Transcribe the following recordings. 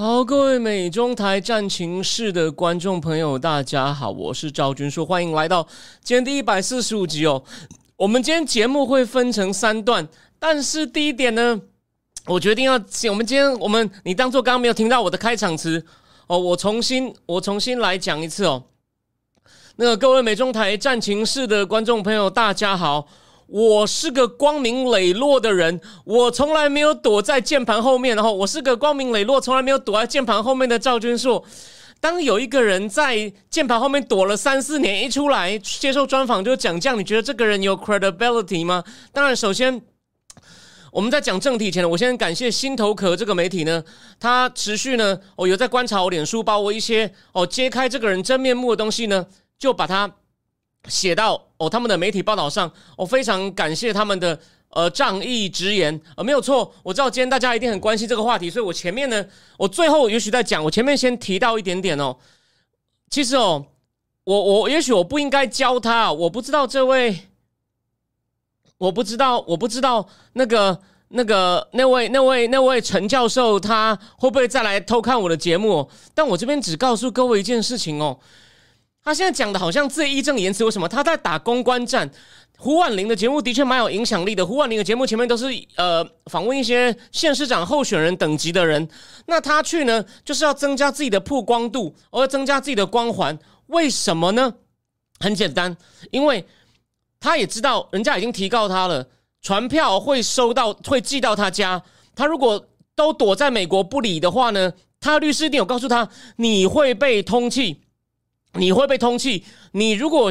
好，各位美中台战情室的观众朋友，大家好，我是赵军硕，欢迎来到今天第一百四十五集哦。我们今天节目会分成三段，但是第一点呢，我决定要，我们今天我们你当做刚刚没有听到我的开场词哦，我重新我重新来讲一次哦。那个各位美中台战情室的观众朋友，大家好。我是个光明磊落的人，我从来没有躲在键盘后面。然后我是个光明磊落，从来没有躲在键盘后面的赵君硕。当有一个人在键盘后面躲了三四年，一出来接受专访就讲这样，你觉得这个人有 credibility 吗？当然，首先我们在讲正题前呢，我先感谢心头壳这个媒体呢，他持续呢，哦有在观察我脸书，把我一些哦揭开这个人真面目的东西呢，就把它。写到哦，他们的媒体报道上，我非常感谢他们的呃仗义直言，呃没有错，我知道今天大家一定很关心这个话题，所以我前面呢，我最后也许在讲，我前面先提到一点点哦，其实哦，我我也许我不应该教他，我不知道这位，我不知道，我不知道那个那个那位那位那位陈教授他会不会再来偷看我的节目，但我这边只告诉各位一件事情哦。他现在讲的好像自义正言辞，为什么他在打公关战？胡婉玲的节目的确蛮有影响力的。胡婉玲的节目前面都是呃访问一些县市长候选人等级的人，那他去呢就是要增加自己的曝光度，而增加自己的光环。为什么呢？很简单，因为他也知道人家已经提告他了，传票会收到会寄到他家。他如果都躲在美国不理的话呢，他律师一定有告诉他你会被通缉。你会被通缉。你如果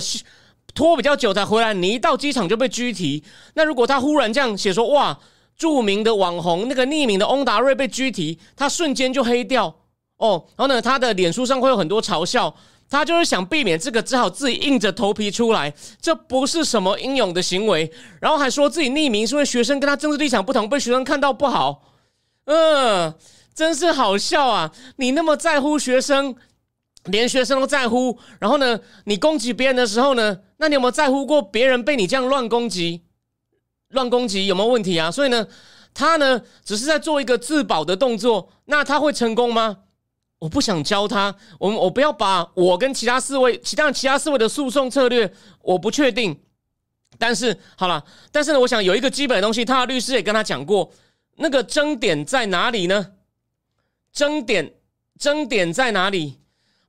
拖比较久才回来，你一到机场就被拘提。那如果他忽然这样写说：“哇，著名的网红那个匿名的翁达瑞被拘提，他瞬间就黑掉哦。”然后呢，他的脸书上会有很多嘲笑。他就是想避免这个，只好自己硬着头皮出来。这不是什么英勇的行为。然后还说自己匿名是因为学生跟他政治立场不同，被学生看到不好。嗯，真是好笑啊！你那么在乎学生。连学生都在乎，然后呢，你攻击别人的时候呢，那你有没有在乎过别人被你这样乱攻击？乱攻击有没有问题啊？所以呢，他呢只是在做一个自保的动作，那他会成功吗？我不想教他，我我不要把我跟其他四位，其他其他四位的诉讼策略，我不确定。但是好了，但是呢，我想有一个基本的东西，他的律师也跟他讲过，那个争点在哪里呢？争点争点在哪里？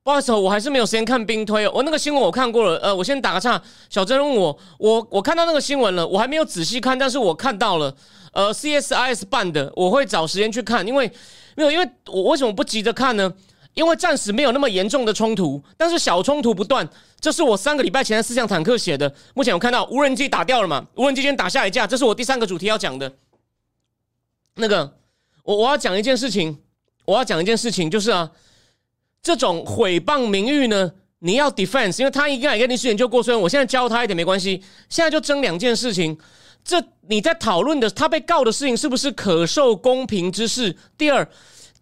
不好意思，我还是没有时间看兵推。我那个新闻我看过了。呃，我先打个岔。小珍问我，我我看到那个新闻了，我还没有仔细看，但是我看到了。呃，CSIS 办的，我会找时间去看。因为没有，因为我为什么不急着看呢？因为暂时没有那么严重的冲突，但是小冲突不断。这是我三个礼拜前的四项坦克写的。目前我看到无人机打掉了嘛？无人机先打下一架，这是我第三个主题要讲的。那个，我我要讲一件事情，我要讲一件事情，就是啊。这种毁谤名誉呢，你要 defense，因为他应该也跟历史研究过，所以我现在教他一点没关系。现在就争两件事情，这你在讨论的他被告的事情是不是可受公平之事？第二，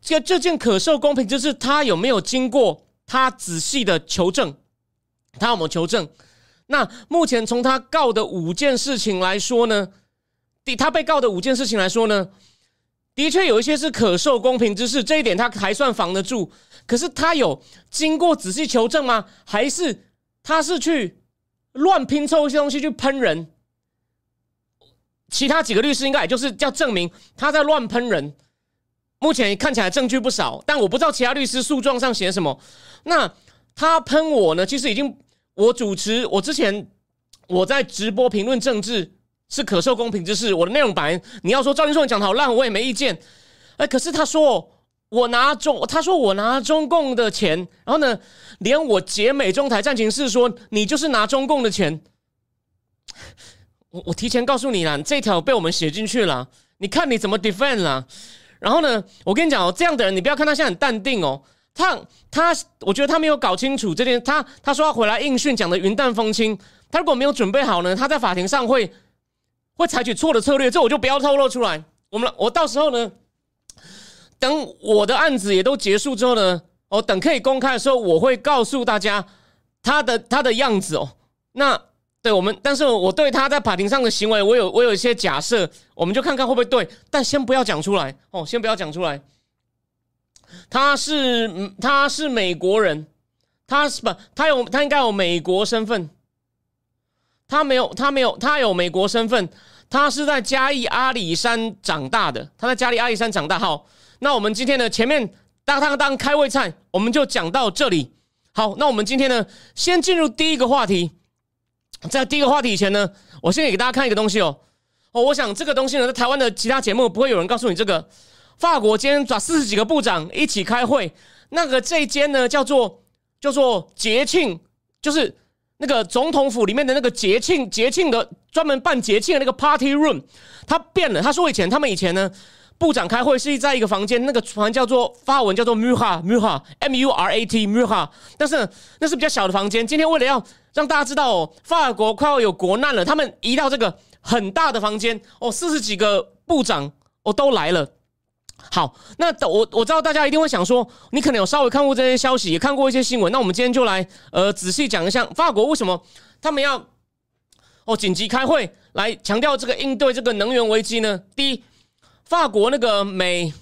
这这件可受公平之事，他有没有经过他仔细的求证？他有没有求证？那目前从他告的五件事情来说呢，第他被告的五件事情来说呢？的确有一些是可受公平之事，这一点他还算防得住。可是他有经过仔细求证吗？还是他是去乱拼凑一些东西去喷人？其他几个律师应该也就是要证明他在乱喷人。目前看起来证据不少，但我不知道其他律师诉状上写什么。那他喷我呢？其实已经我主持，我之前我在直播评论政治。是可受公平之事。我的内容版，你要说赵金硕讲的好烂，我也没意见。哎，可是他说我拿中，他说我拿中共的钱，然后呢，连我解美中台战情室说你就是拿中共的钱。我我提前告诉你了，这条被我们写进去了，你看你怎么 defend 啦？然后呢，我跟你讲哦，这样的人，你不要看他现在很淡定哦，他他，我觉得他没有搞清楚这件。他他说要回来应讯，讲的云淡风轻。他如果没有准备好呢，他在法庭上会会采取错的策略。这我就不要透露出来。我们我到时候呢，等我的案子也都结束之后呢，哦，等可以公开的时候，我会告诉大家他的他的样子哦。那对我们，但是我对他在法庭上的行为，我有我有一些假设，我们就看看会不会对。但先不要讲出来哦，先不要讲出来。他是他是美国人，他是不他有他应该有美国身份，他没有他没有他有美国身份，他是在嘉义阿里山长大的，他在嘉义阿里山长大。好，那我们今天呢前面当当当开胃菜，我们就讲到这里。好，那我们今天呢先进入第一个话题，在第一个话题以前呢，我先给大家看一个东西哦哦，我想这个东西呢在台湾的其他节目不会有人告诉你这个。法国今天找四十几个部长一起开会，那个这间呢叫做叫做节庆，就是那个总统府里面的那个节庆节庆的专门办节庆的那个 party room，他变了。他说以前他们以前呢部长开会是在一个房间，那个房叫做发文叫做 murat murat m u r a t murat，但是那是比较小的房间。今天为了要让大家知道哦，法国快要有国难了，他们移到这个很大的房间哦，四十几个部长哦都来了。好，那我我知道大家一定会想说，你可能有稍微看过这些消息，也看过一些新闻。那我们今天就来呃仔细讲一下法国为什么他们要哦紧急开会来强调这个应对这个能源危机呢？第一，法国那个每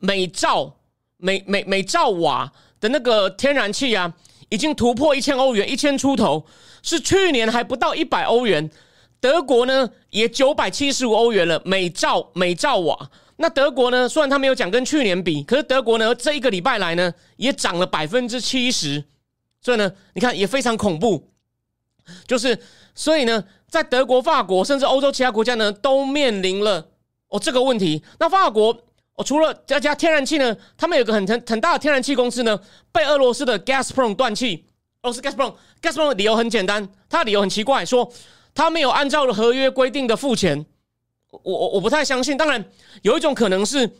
每兆每每每兆瓦的那个天然气啊，已经突破一千欧元，一千出头，是去年还不到一百欧元。德国呢也九百七十五欧元了，每兆每兆瓦。那德国呢？虽然他没有讲跟去年比，可是德国呢，这一个礼拜来呢，也涨了百分之七十，所以呢，你看也非常恐怖。就是所以呢，在德国、法国甚至欧洲其他国家呢，都面临了哦这个问题。那法国哦，除了加加天然气呢，他们有个很很很大的天然气公司呢，被俄罗斯的 Gazprom 断气。俄罗斯 Gazprom，Gazprom 的理由很简单，他的理由很奇怪，说他没有按照合约规定的付钱。我我我不太相信，当然有一种可能是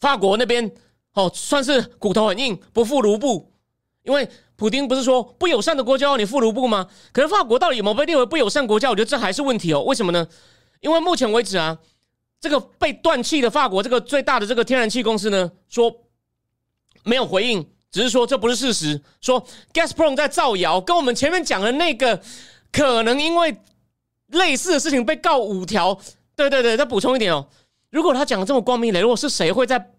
法国那边哦，算是骨头很硬，不付卢布，因为普京不是说不友善的国家要你付卢布吗？可是法国到底有没有被列为不友善国家？我觉得这还是问题哦。为什么呢？因为目前为止啊，这个被断气的法国这个最大的这个天然气公司呢，说没有回应，只是说这不是事实，说 Gaspro 在造谣，跟我们前面讲的那个可能因为类似的事情被告五条。对对对，再补充一点哦。如果他讲的这么光明磊落，是谁会在？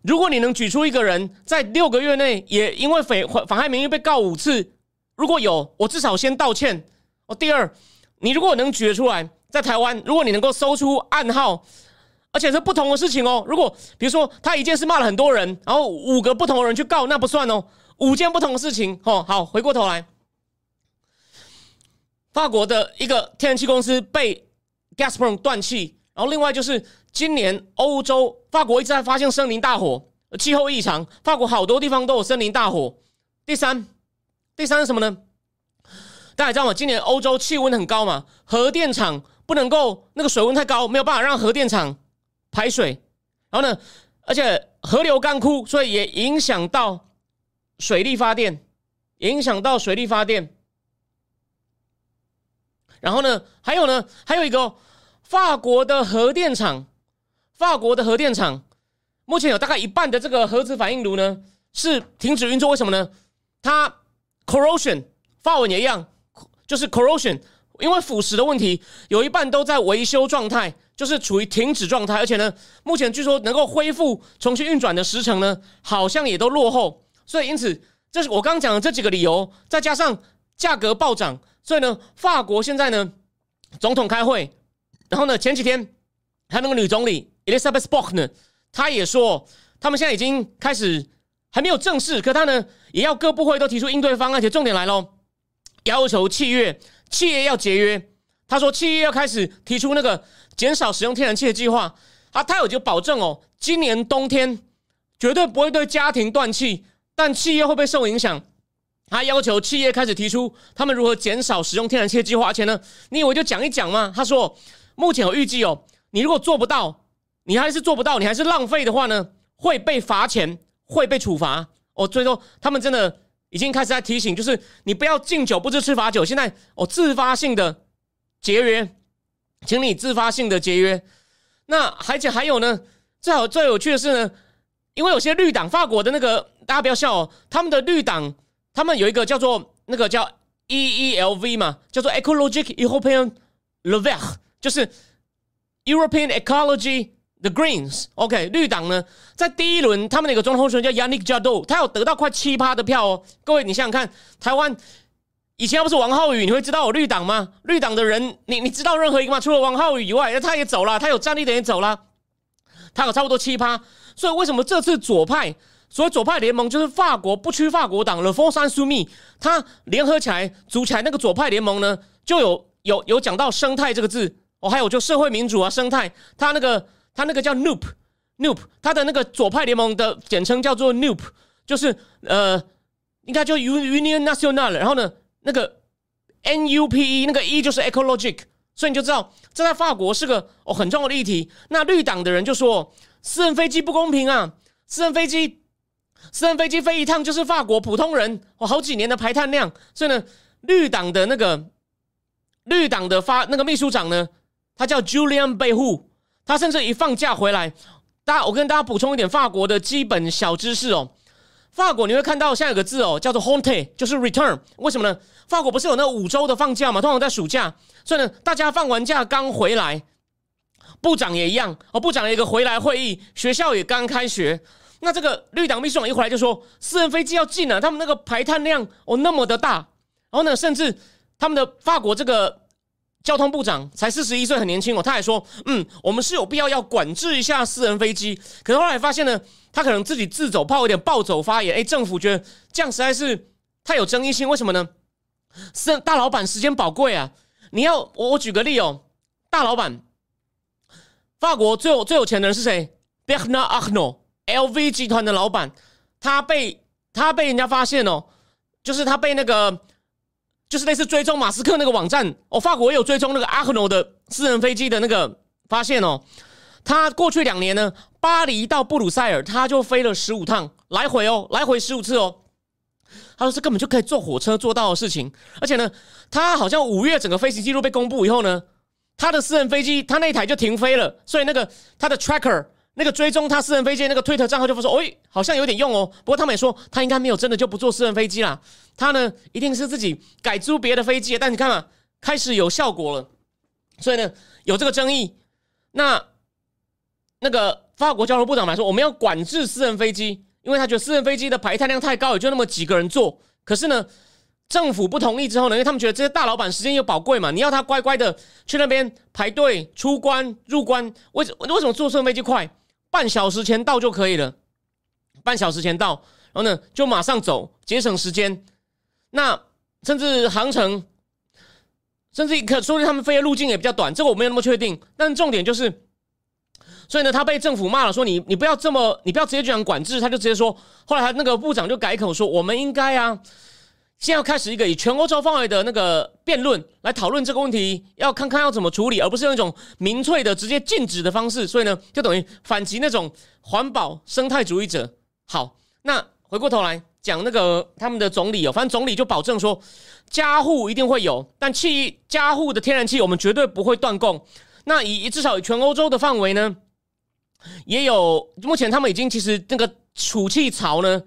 如果你能举出一个人在六个月内也因为诽妨害名誉被告五次，如果有，我至少先道歉。哦，第二，你如果能举出来，在台湾，如果你能够搜出暗号，而且是不同的事情哦。如果比如说他一件事骂了很多人，然后五个不同的人去告，那不算哦。五件不同的事情，哦，好，回过头来，法国的一个天然气公司被。Gazprom 断气，然后另外就是今年欧洲法国一直在发现森林大火，气候异常，法国好多地方都有森林大火。第三，第三是什么呢？大家知道吗？今年欧洲气温很高嘛，核电厂不能够那个水温太高，没有办法让核电厂排水，然后呢，而且河流干枯，所以也影响到水力发电，影响到水力发电。然后呢，还有呢，还有一个。法国的核电厂，法国的核电厂目前有大概一半的这个核子反应炉呢是停止运作，为什么呢？它 corrosion，法文也一样，就是 corrosion，因为腐蚀的问题，有一半都在维修状态，就是处于停止状态，而且呢，目前据说能够恢复重新运转的时程呢，好像也都落后，所以因此，这是我刚刚讲的这几个理由，再加上价格暴涨，所以呢，法国现在呢，总统开会。然后呢？前几天，还有那个女总理 Elizabeth Bock 呢，她也说，他们现在已经开始还没有正式，可他呢也要各部会都提出应对方案。而且重点来喽，要求契约企业要节约。他说，企业要开始提出那个减少使用天然气的计划。啊，他有就保证哦，今年冬天绝对不会对家庭断气，但企业会不会受影响？他要求企业开始提出他们如何减少使用天然气的计划。而且呢，你以为就讲一讲吗？他说。目前有预计哦，你如果做不到，你还是做不到，你还是浪费的话呢，会被罚钱，会被处罚哦。所以说，他们真的已经开始在提醒，就是你不要敬酒不吃吃罚酒。现在哦，自发性的节约，请你自发性的节约。那而且还有呢，最好最有趣的是呢，因为有些绿党，法国的那个大家不要笑哦，他们的绿党，他们有一个叫做那个叫 E E L V 嘛，叫做 Ecologic European l e v e r 就是 European Ecology the Greens，OK，绿党呢，在第一轮他们那个总统候选人叫 Yannick j a d o 他有得到快七趴的票哦。各位，你想想看，台湾以前要不是王浩宇，你会知道有绿党吗？绿党的人，你你知道任何一个吗？除了王浩宇以外，那他也走了，他有战力的也走了，他有差不多七趴。所以为什么这次左派，所谓左派联盟就是法国不屈法国党 Le Front Insoumis，他联合起来组起来那个左派联盟呢，就有有有讲到生态这个字哦，还有就社会民主啊，生态，他那个。他那个叫 Noop，Noop，他的那个左派联盟的简称叫做 Noop，就是呃，应该就 Union National，然后呢，那个 N U P E 那个 E 就是 Ecologic，所以你就知道这在法国是个哦很重要的议题。那绿党的人就说私人飞机不公平啊，私人飞机私人飞机飞一趟就是法国普通人哦好几年的排碳量，所以呢，绿党的那个绿党的发那个秘书长呢，他叫 Julian 贝户。他甚至一放假回来，大家我跟大家补充一点法国的基本小知识哦。法国你会看到现在有个字哦，叫做 “honte”，就是 “return”。为什么呢？法国不是有那五周的放假嘛？通常在暑假，所以呢，大家放完假刚回来，部长也一样哦。部长有一个回来会议，学校也刚开学。那这个绿党秘书长一回来就说，私人飞机要进了，他们那个排碳量哦那么的大，然后呢，甚至他们的法国这个。交通部长才四十一岁，很年轻哦。他还说：“嗯，我们是有必要要管制一下私人飞机。”可是后来发现呢，他可能自己自走炮，有点暴走发言。哎，政府觉得这样实在是太有争议性。为什么呢？是大老板时间宝贵啊！你要我我举个例哦，大老板，法国最有最有钱的人是谁？Bernard Arnault，LV 集团的老板，他被他被人家发现哦，就是他被那个。就是类似追踪马斯克那个网站哦，法国也有追踪那个阿克诺的私人飞机的那个发现哦。他过去两年呢，巴黎到布鲁塞尔他就飞了十五趟来回哦，来回十五次哦。他说这根本就可以坐火车做到的事情，而且呢，他好像五月整个飞行记录被公布以后呢，他的私人飞机他那台就停飞了，所以那个他的 tracker。那个追踪他私人飞机那个推特账号就说：“哎，好像有点用哦。”不过他们也说他应该没有真的就不坐私人飞机啦，他呢一定是自己改租别的飞机。但你看嘛，开始有效果了，所以呢有这个争议。那那个法国交通部长来说，我们要管制私人飞机，因为他觉得私人飞机的排碳量太高，也就那么几个人坐。可是呢，政府不同意之后呢，因为他们觉得这些大老板时间又宝贵嘛，你要他乖乖的去那边排队出关入关，为什为什么坐私人飞机快？半小时前到就可以了，半小时前到，然后呢就马上走，节省时间。那甚至航程，甚至可说他们飞的路径也比较短，这个我没有那么确定。但重点就是，所以呢，他被政府骂了，说你你不要这么，你不要直接这样管制，他就直接说，后来他那个部长就改口说，我们应该啊。现在要开始一个以全欧洲范围的那个辩论来讨论这个问题，要看看要怎么处理，而不是用一种民粹的直接禁止的方式。所以呢，就等于反击那种环保生态主义者。好，那回过头来讲那个他们的总理哦，反正总理就保证说，加户一定会有，但气加户的天然气我们绝对不会断供。那以至少以全欧洲的范围呢，也有目前他们已经其实那个储气槽呢，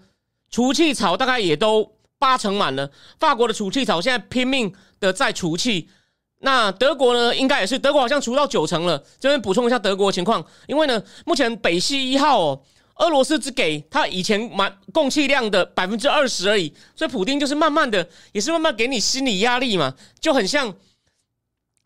储气槽大概也都。八成满了，法国的储气槽现在拼命的在储气。那德国呢？应该也是，德国好像储到九成了。这边补充一下德国情况，因为呢，目前北溪一号哦，俄罗斯只给他以前满供气量的百分之二十而已，所以普丁就是慢慢的，也是慢慢给你心理压力嘛，就很像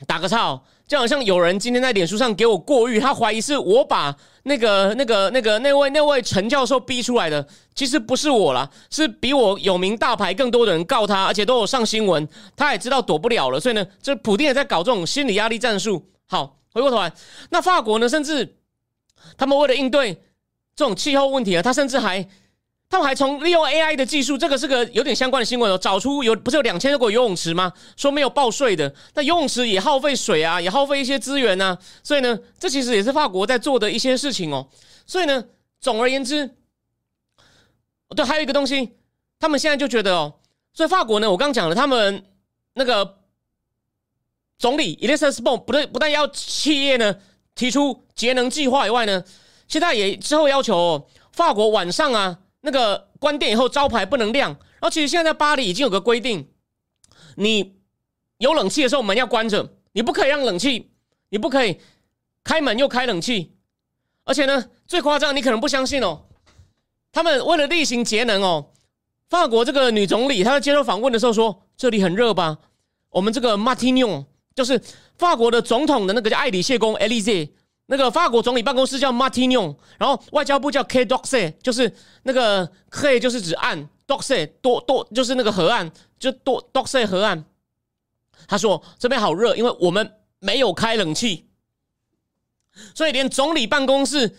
打个岔哦。就好像有人今天在脸书上给我过誉，他怀疑是我把那个、那个、那个那位、那位陈教授逼出来的，其实不是我啦，是比我有名大牌更多的人告他，而且都有上新闻，他也知道躲不了了，所以呢，这普丁也在搞这种心理压力战术。好，回过头来，那法国呢，甚至他们为了应对这种气候问题啊，他甚至还。他们还从利用 AI 的技术，这个是个有点相关的新闻哦。找出有不是有两千多个游泳池吗？说没有报税的，那游泳池也耗费水啊，也耗费一些资源啊。所以呢，这其实也是法国在做的一些事情哦。所以呢，总而言之，对，还有一个东西，他们现在就觉得哦，所以法国呢，我刚讲了，他们那个总理 Elizabeth b o n 不对，不但要企业呢提出节能计划以外呢，现在也之后要求法国晚上啊那个关店以后招牌不能亮。然后其实现在在巴黎已经有个规定，你有冷气的时候门要关着，你不可以让冷气，你不可以开门又开冷气。而且呢，最夸张，你可能不相信哦。他们为了例行节能哦，法国这个女总理她在接受访问的时候说：“这里很热吧？我们这个马蒂纽就是法国的总统的那个叫艾里谢宫 （Elise），那个法国总理办公室叫马蒂纽，然后外交部叫 K Doxe，就是那个 K 就是指岸，Doxe 多多就是那个河岸，就多 Doxe 河岸。他说这边好热，因为我们没有开冷气，所以连总理办公室。”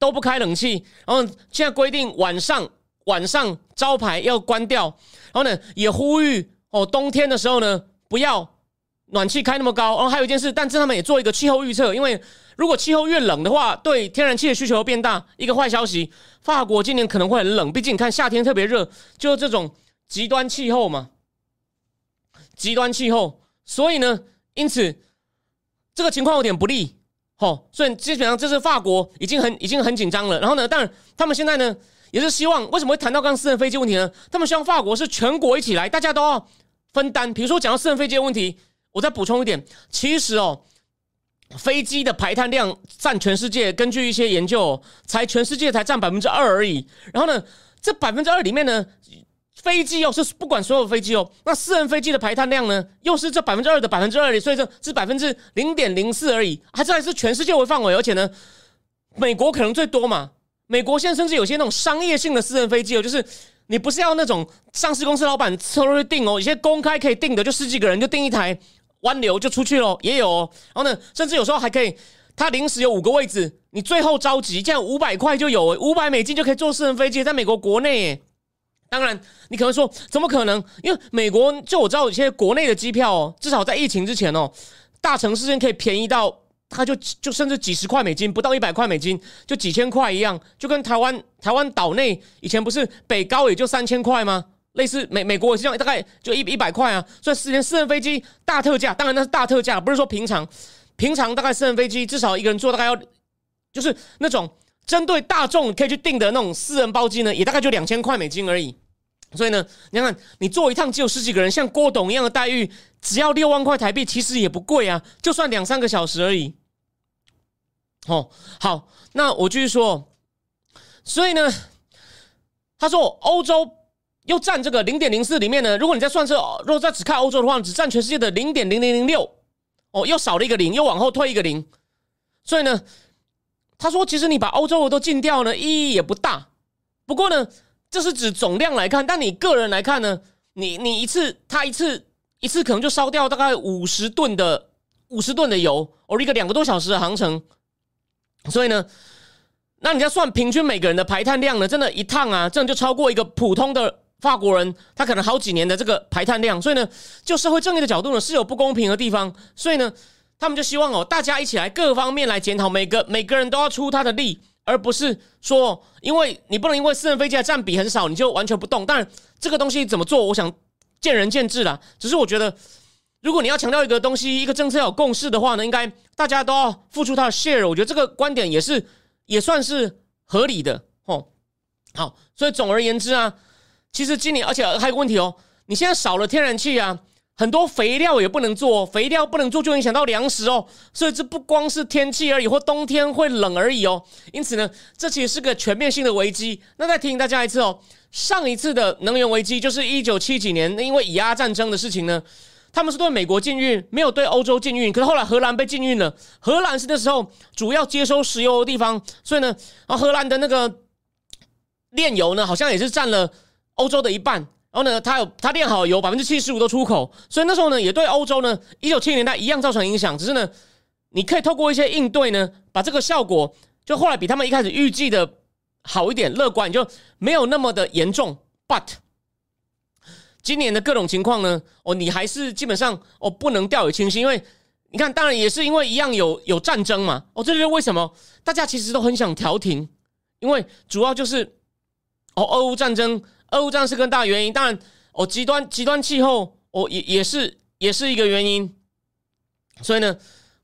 都不开冷气，然后现在规定晚上晚上招牌要关掉，然后呢也呼吁哦冬天的时候呢不要暖气开那么高。然后还有一件事，但是他们也做一个气候预测，因为如果气候越冷的话，对天然气的需求变大。一个坏消息，法国今年可能会很冷，毕竟你看夏天特别热，就是这种极端气候嘛，极端气候，所以呢，因此这个情况有点不利。哦，所以基本上这是法国已经很已经很紧张了。然后呢，当然他们现在呢也是希望，为什么会谈到刚私人飞机问题呢？他们希望法国是全国一起来，大家都要分担。比如说讲到私人飞机的问题，我再补充一点，其实哦，飞机的排碳量占全世界，根据一些研究，才全世界才占百分之二而已。然后呢，这百分之二里面呢。飞机哦，是不管所有飞机哦，那私人飞机的排碳量呢，又是这百分之二的百分之二里，所以这是百分之零点零四而已，还这还是全世界为范围，而且呢，美国可能最多嘛。美国现在甚至有些那种商业性的私人飞机哦，就是你不是要那种上市公司老板车去订哦，有些公开可以订的，就十几个人就订一台湾流就出去了，也有。然后呢，甚至有时候还可以，他临时有五个位置，你最后着急，这样五百块就有五百美金就可以坐私人飞机，在美国国内。当然，你可能说怎么可能？因为美国就我知道有些国内的机票哦，至少在疫情之前哦，大城市间可以便宜到，它就就甚至几十块美金，不到一百块美金，就几千块一样，就跟台湾台湾岛内以前不是北高也就三千块吗？类似美美国也是这样，大概就一一百块啊。所以私人私人飞机大特价，当然那是大特价，不是说平常平常大概私人飞机至少一个人坐大概要就是那种。针对大众可以去订的那种私人包机呢，也大概就两千块美金而已。所以呢，你看，你坐一趟只有十几个人，像郭董一样的待遇，只要六万块台币，其实也不贵啊，就算两三个小时而已。哦，好，那我继续说。所以呢，他说欧洲又占这个零点零四里面呢，如果你在算这，如果再只看欧洲的话，只占全世界的零点零零零六。哦，又少了一个零，又往后退一个零。所以呢。他说：“其实你把欧洲的都禁掉呢，意义也不大。不过呢，这是指总量来看，但你个人来看呢，你你一次他一次一次可能就烧掉大概五十吨的五十吨的油，哦一个两个多小时的航程。所以呢，那你要算平均每个人的排碳量呢，真的，一趟啊，这样就超过一个普通的法国人，他可能好几年的这个排碳量。所以呢，就社会正义的角度呢，是有不公平的地方。所以呢。”他们就希望哦，大家一起来各方面来检讨，每个每个人都要出他的力，而不是说，因为你不能因为私人飞机的占比很少，你就完全不动。当然，这个东西怎么做，我想见仁见智啦。只是我觉得，如果你要强调一个东西、一个政策有共识的话呢，应该大家都要付出他的 share。我觉得这个观点也是也算是合理的哦。好，所以总而言之啊，其实今年而且还有个问题哦，你现在少了天然气啊。很多肥料也不能做，肥料不能做就影响到粮食哦，所以这不光是天气而已，或冬天会冷而已哦。因此呢，这其实是个全面性的危机。那再提醒大家一次哦，上一次的能源危机就是一九七几年，那因为以阿战争的事情呢，他们是对美国禁运，没有对欧洲禁运。可是后来荷兰被禁运了，荷兰是那时候主要接收石油的地方，所以呢，啊，荷兰的那个炼油呢，好像也是占了欧洲的一半。然后呢，它有它炼好油百分之七十五都出口，所以那时候呢，也对欧洲呢，一九七零年代一样造成影响。只是呢，你可以透过一些应对呢，把这个效果就后来比他们一开始预计的好一点，乐观就没有那么的严重。But 今年的各种情况呢，哦，你还是基本上哦不能掉以轻心，因为你看，当然也是因为一样有有战争嘛。哦，这就是为什么大家其实都很想调停，因为主要就是。哦，俄乌战争，俄乌战是更大原因。当然，哦，极端极端气候，哦，也也是也是一个原因。所以呢，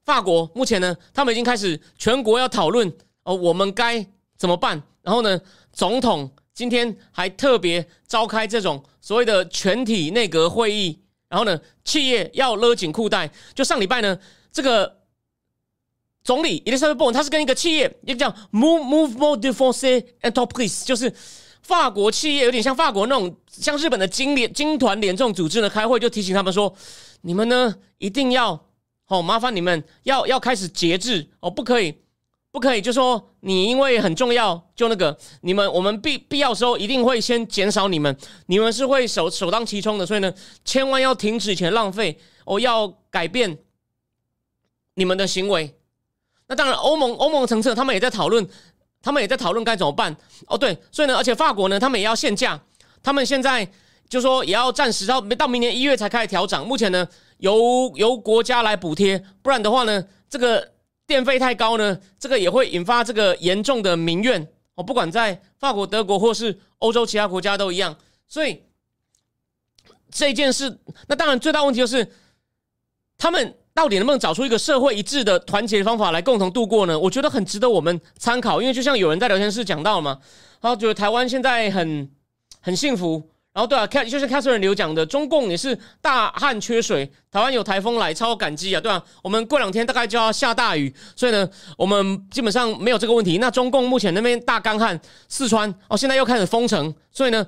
法国目前呢，他们已经开始全国要讨论哦，我们该怎么办？然后呢，总统今天还特别召开这种所谓的全体内阁会议。然后呢，企业要勒紧裤带。就上礼拜呢，这个总理伊丽莎白·布恩，他是跟一个企业，一个叫 Move Move More d e f e n s e Enterprise，就是法国企业，有点像法国那种，像日本的金联、金团联这种组织呢，开会就提醒他们说，你们呢一定要哦，麻烦你们要要开始节制哦，不可以。不可以，就说你因为很重要，就那个你们我们必必要时候一定会先减少你们，你们是会首首当其冲的，所以呢，千万要停止前浪费，哦，要改变你们的行为。那当然，欧盟欧盟层次他们也在讨论，他们也在讨论该怎么办。哦，对，所以呢，而且法国呢，他们也要限价，他们现在就说也要暂时到到明年一月才开始调涨，目前呢由由国家来补贴，不然的话呢，这个。电费太高呢，这个也会引发这个严重的民怨哦。不管在法国、德国或是欧洲其他国家都一样。所以这件事，那当然最大问题就是，他们到底能不能找出一个社会一致的团结的方法来共同度过呢？我觉得很值得我们参考。因为就像有人在聊天室讲到嘛，他觉得台湾现在很很幸福。然后对啊，就是凯瑟琳刘讲的，中共也是大旱缺水，台湾有台风来，超感激啊，对啊，我们过两天大概就要下大雨，所以呢，我们基本上没有这个问题。那中共目前那边大干旱，四川哦，现在又开始封城，所以呢，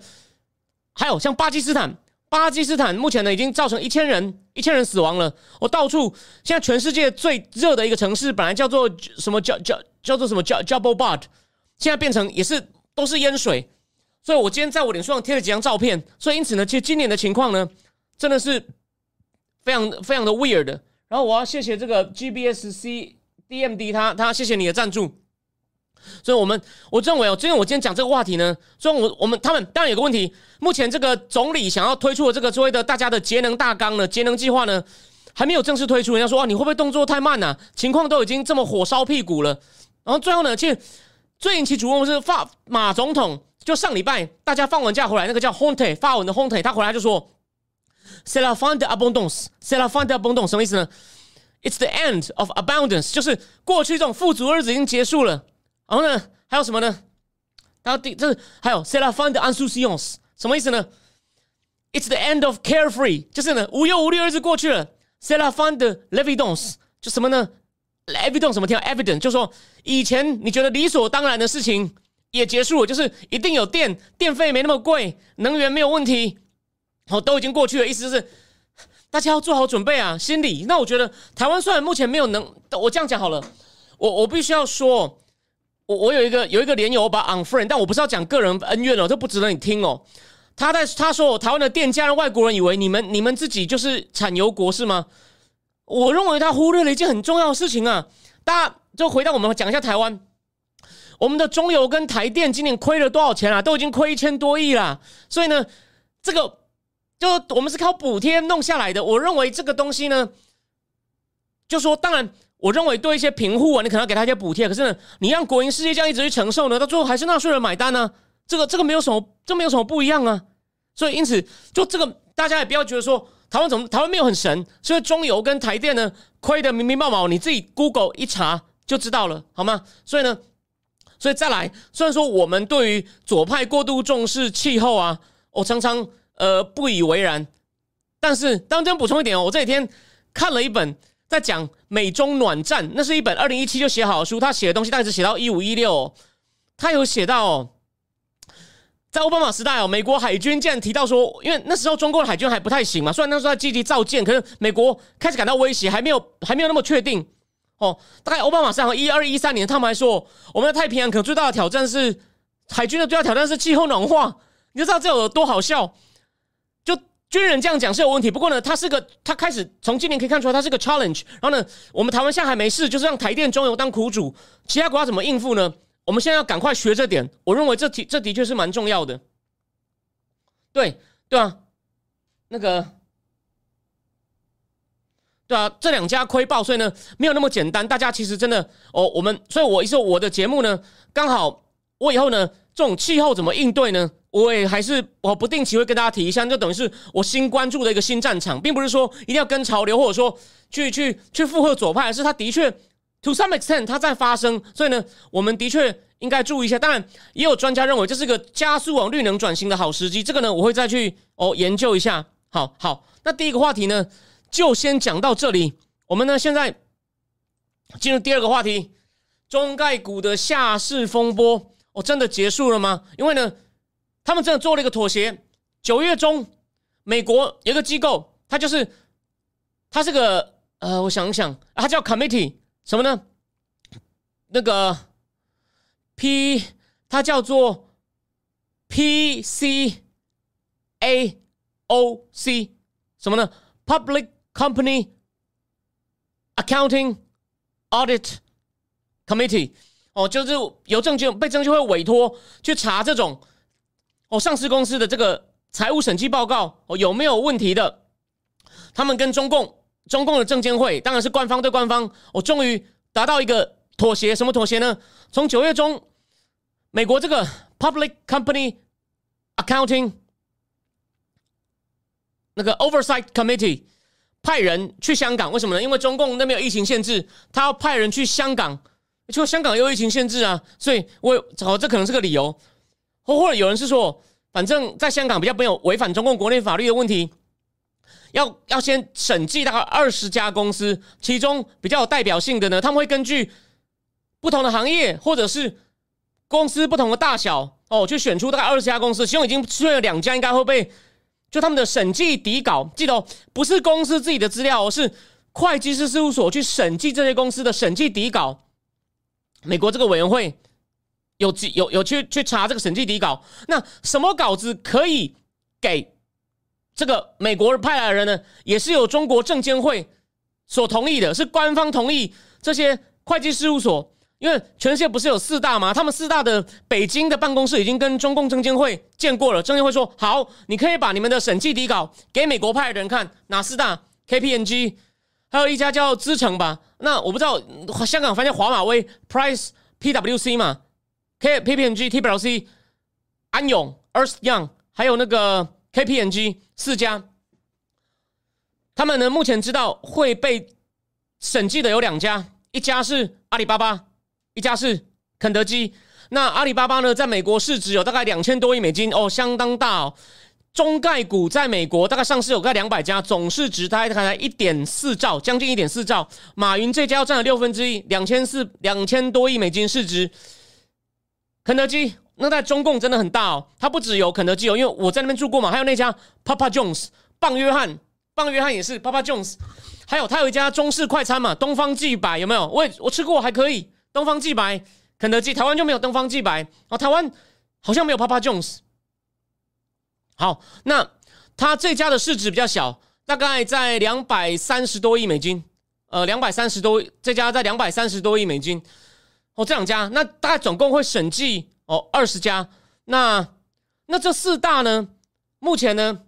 还有像巴基斯坦，巴基斯坦目前呢已经造成一千人一千人死亡了。我到处现在全世界最热的一个城市，本来叫做什么叫叫叫做什么叫 Jabalabad，现在变成也是都是淹水。所以，我今天在我脸书上贴了几张照片。所以，因此呢，其实今年的情况呢，真的是非常非常的 weird。然后，我要谢谢这个 GBSC DMD，他他谢谢你的赞助。所以，我们我认为哦，今天我今天讲这个话题呢，虽然我我们他们当然有个问题，目前这个总理想要推出的这个所谓的大家的节能大纲呢，节能计划呢，还没有正式推出。人家说啊，你会不会动作太慢呢？情况都已经这么火烧屁股了。然后最后呢，其实最引起瞩目是法马总统。就上礼拜，大家放完假回来，那个叫 Honte 发文的 Honte，他回来就说：“C'est la fin de abondance，C'est la fin de abondance，什么意思呢？It's the end of abundance，就是过去这种富足日子已经结束了。然后呢，还有什么呢？然后第这还有 C'est la fin de insouciance，什么意思呢？It's the end of carefree，就是呢无忧无虑日子过去了。C'est la fin de l'evidence”，就什么呢？Evidence 什么听 Evidence，就说以前你觉得理所当然的事情。也结束了，就是一定有电，电费没那么贵，能源没有问题，好，都已经过去了。意思就是大家要做好准备啊，心理。那我觉得台湾虽然目前没有能，我这样讲好了，我我必须要说，我我有一个有一个连友，我把 unfriend，但我不是要讲个人恩怨哦，这不值得你听哦。他在他说台湾的店家让外国人以为你们你们自己就是产油国是吗？我认为他忽略了一件很重要的事情啊。大家就回到我们讲一下台湾。我们的中油跟台电今年亏了多少钱啊？都已经亏一千多亿啦。所以呢，这个就我们是靠补贴弄下来的。我认为这个东西呢，就说当然，我认为对一些贫户啊，你可能要给他一些补贴。可是呢，你让国营事业这样一直去承受呢，到最后还是纳税人买单呢。这个这个没有什么，这没有什么不一样啊。所以因此，就这个大家也不要觉得说台湾怎么台湾没有很神。所以中油跟台电呢，亏的明明白白，你自己 Google 一查就知道了，好吗？所以呢。所以再来，虽然说我们对于左派过度重视气候啊，我常常呃不以为然，但是当真补充一点哦，我这几天看了一本在讲美中暖战，那是一本二零一七就写好的书，他写的东西大概是写到一五一六，他有写到在奥巴马时代哦，美国海军竟然提到说，因为那时候中国的海军还不太行嘛，虽然那时候在积极造舰，可是美国开始感到威胁，还没有还没有那么确定。哦，大概奥巴马上一二一三年，他们还说我们的太平洋可能最大的挑战是海军的最大挑战是气候暖化。你就知道这有多好笑？军人这样讲是有问题。不过呢，他是个他开始从今年可以看出来，他是个 challenge。然后呢，我们台湾现在还没事，就是让台电中油当苦主，其他国家怎么应付呢？我们现在要赶快学这点。我认为这题这的确是蛮重要的。对对啊，那个。对啊，这两家亏爆，所以呢，没有那么简单。大家其实真的哦，我们，所以我一说我的节目呢，刚好我以后呢，这种气候怎么应对呢？我也还是我不定期会跟大家提一下，就等于是我新关注的一个新战场，并不是说一定要跟潮流，或者说去去去附和左派，而是它的确 to some extent 它在发生，所以呢，我们的确应该注意一下。当然，也有专家认为这是个加速往绿能转型的好时机，这个呢，我会再去哦研究一下。好好，那第一个话题呢，就先讲到这里。我们呢，现在进入第二个话题，中概股的下市风波，哦，真的结束了吗？因为呢。他们真的做了一个妥协。九月中，美国有个机构，它就是它是个呃，我想想，它叫 committee 什么呢？那个 P，它叫做 P C A O C 什么呢？Public Company Accounting Audit Committee 哦，就是由证券被证监会委托去查这种。哦，上市公司的这个财务审计报告哦有没有问题的？他们跟中共中共的证监会，当然是官方对官方，我终于达到一个妥协。什么妥协呢？从九月中，美国这个 Public Company Accounting 那个 Oversight Committee 派人去香港，为什么呢？因为中共那边有疫情限制，他要派人去香港，就香港有疫情限制啊，所以我哦，这可能是个理由。或或者有人是说，反正在香港比较没有违反中共国内法律的问题，要要先审计大概二十家公司，其中比较有代表性的呢，他们会根据不同的行业或者是公司不同的大小哦，去选出大概二十家公司，其中已经出现了两家应该会被就他们的审计底稿，记得哦，不是公司自己的资料，而是会计师事务所去审计这些公司的审计底稿，美国这个委员会。有有有去去查这个审计底稿，那什么稿子可以给这个美国派来的人呢？也是有中国证监会所同意的，是官方同意这些会计事务所。因为全世界不是有四大吗？他们四大的北京的办公室已经跟中共证监会见过了，证监会说好，你可以把你们的审计底稿给美国派的人看。哪四大？KPMG，还有一家叫资诚吧。那我不知道香港翻译华马威 Price PWC 嘛？K P P N G T B L C 安永 Earth Young 还有那个 K P N G 四家，他们呢目前知道会被审计的有两家，一家是阿里巴巴，一家是肯德基。那阿里巴巴呢，在美国市值有大概两千多亿美金哦，相当大哦。中概股在美国大概上市有个两百家，总市值大概才一点四兆，将近一点四兆。马云这家占了六分之一，两千四两千多亿美金市值。肯德基那在中共真的很大哦，它不只有肯德基哦，因为我在那边住过嘛，还有那家 Papa Jones 棒约翰，棒约翰也是 Papa Jones，还有他有一家中式快餐嘛，东方既白有没有？我也我吃过还可以，东方既白，肯德基台湾就没有东方既白哦，台湾好像没有 Papa Jones。好，那他这家的市值比较小，大概在两百三十多亿美金，呃，两百三十多，这家在两百三十多亿美金。哦，这两家，那大概总共会审计哦二十家，那那这四大呢？目前呢，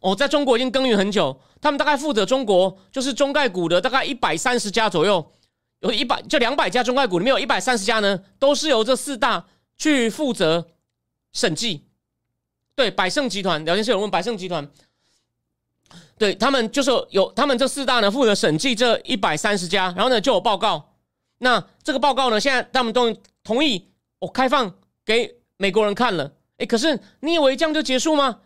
哦，在中国已经耕耘很久，他们大概负责中国就是中概股的大概一百三十家左右，有一百就两百家中概股里面有一百三十家呢，都是由这四大去负责审计。对，百盛集团聊天室有问百盛集团，对他们就是有他们这四大呢负责审计这一百三十家，然后呢就有报告。那这个报告呢？现在他们都同意我开放给美国人看了。哎，可是你以为这样就结束吗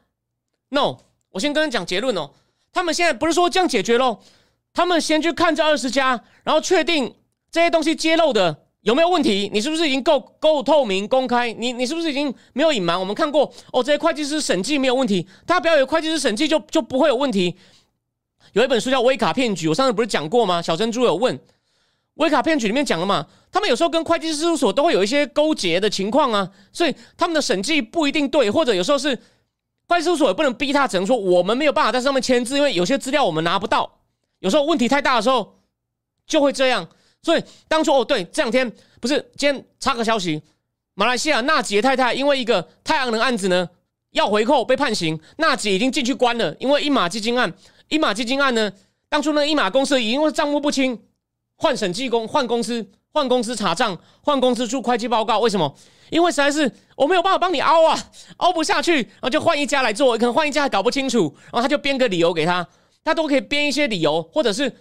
？No，我先跟你讲结论哦。他们现在不是说这样解决喽？他们先去看这二十家，然后确定这些东西揭露的有没有问题？你是不是已经够够透明公开？你你是不是已经没有隐瞒？我们看过哦，这些会计师审计没有问题。大家不要以为会计师审计就就不会有问题。有一本书叫《微卡骗局》，我上次不是讲过吗？小珍珠有问。威卡骗局里面讲了嘛，他们有时候跟会计事务所都会有一些勾结的情况啊，所以他们的审计不一定对，或者有时候是会计事务所也不能逼他，只能说我们没有办法在上面签字，因为有些资料我们拿不到。有时候问题太大的时候就会这样。所以当初哦，对，这两天不是今天插个消息，马来西亚纳吉太太因为一个太阳能案子呢要回扣被判刑，纳吉已经进去关了，因为一马基金案，一马基金案呢，当初那一马公司因为账目不清。换审计公换公司换公司查账换公司出会计报告，为什么？因为实在是我没有办法帮你凹啊，凹不下去，然后就换一家来做，可能换一家还搞不清楚，然后他就编个理由给他，他都可以编一些理由，或者是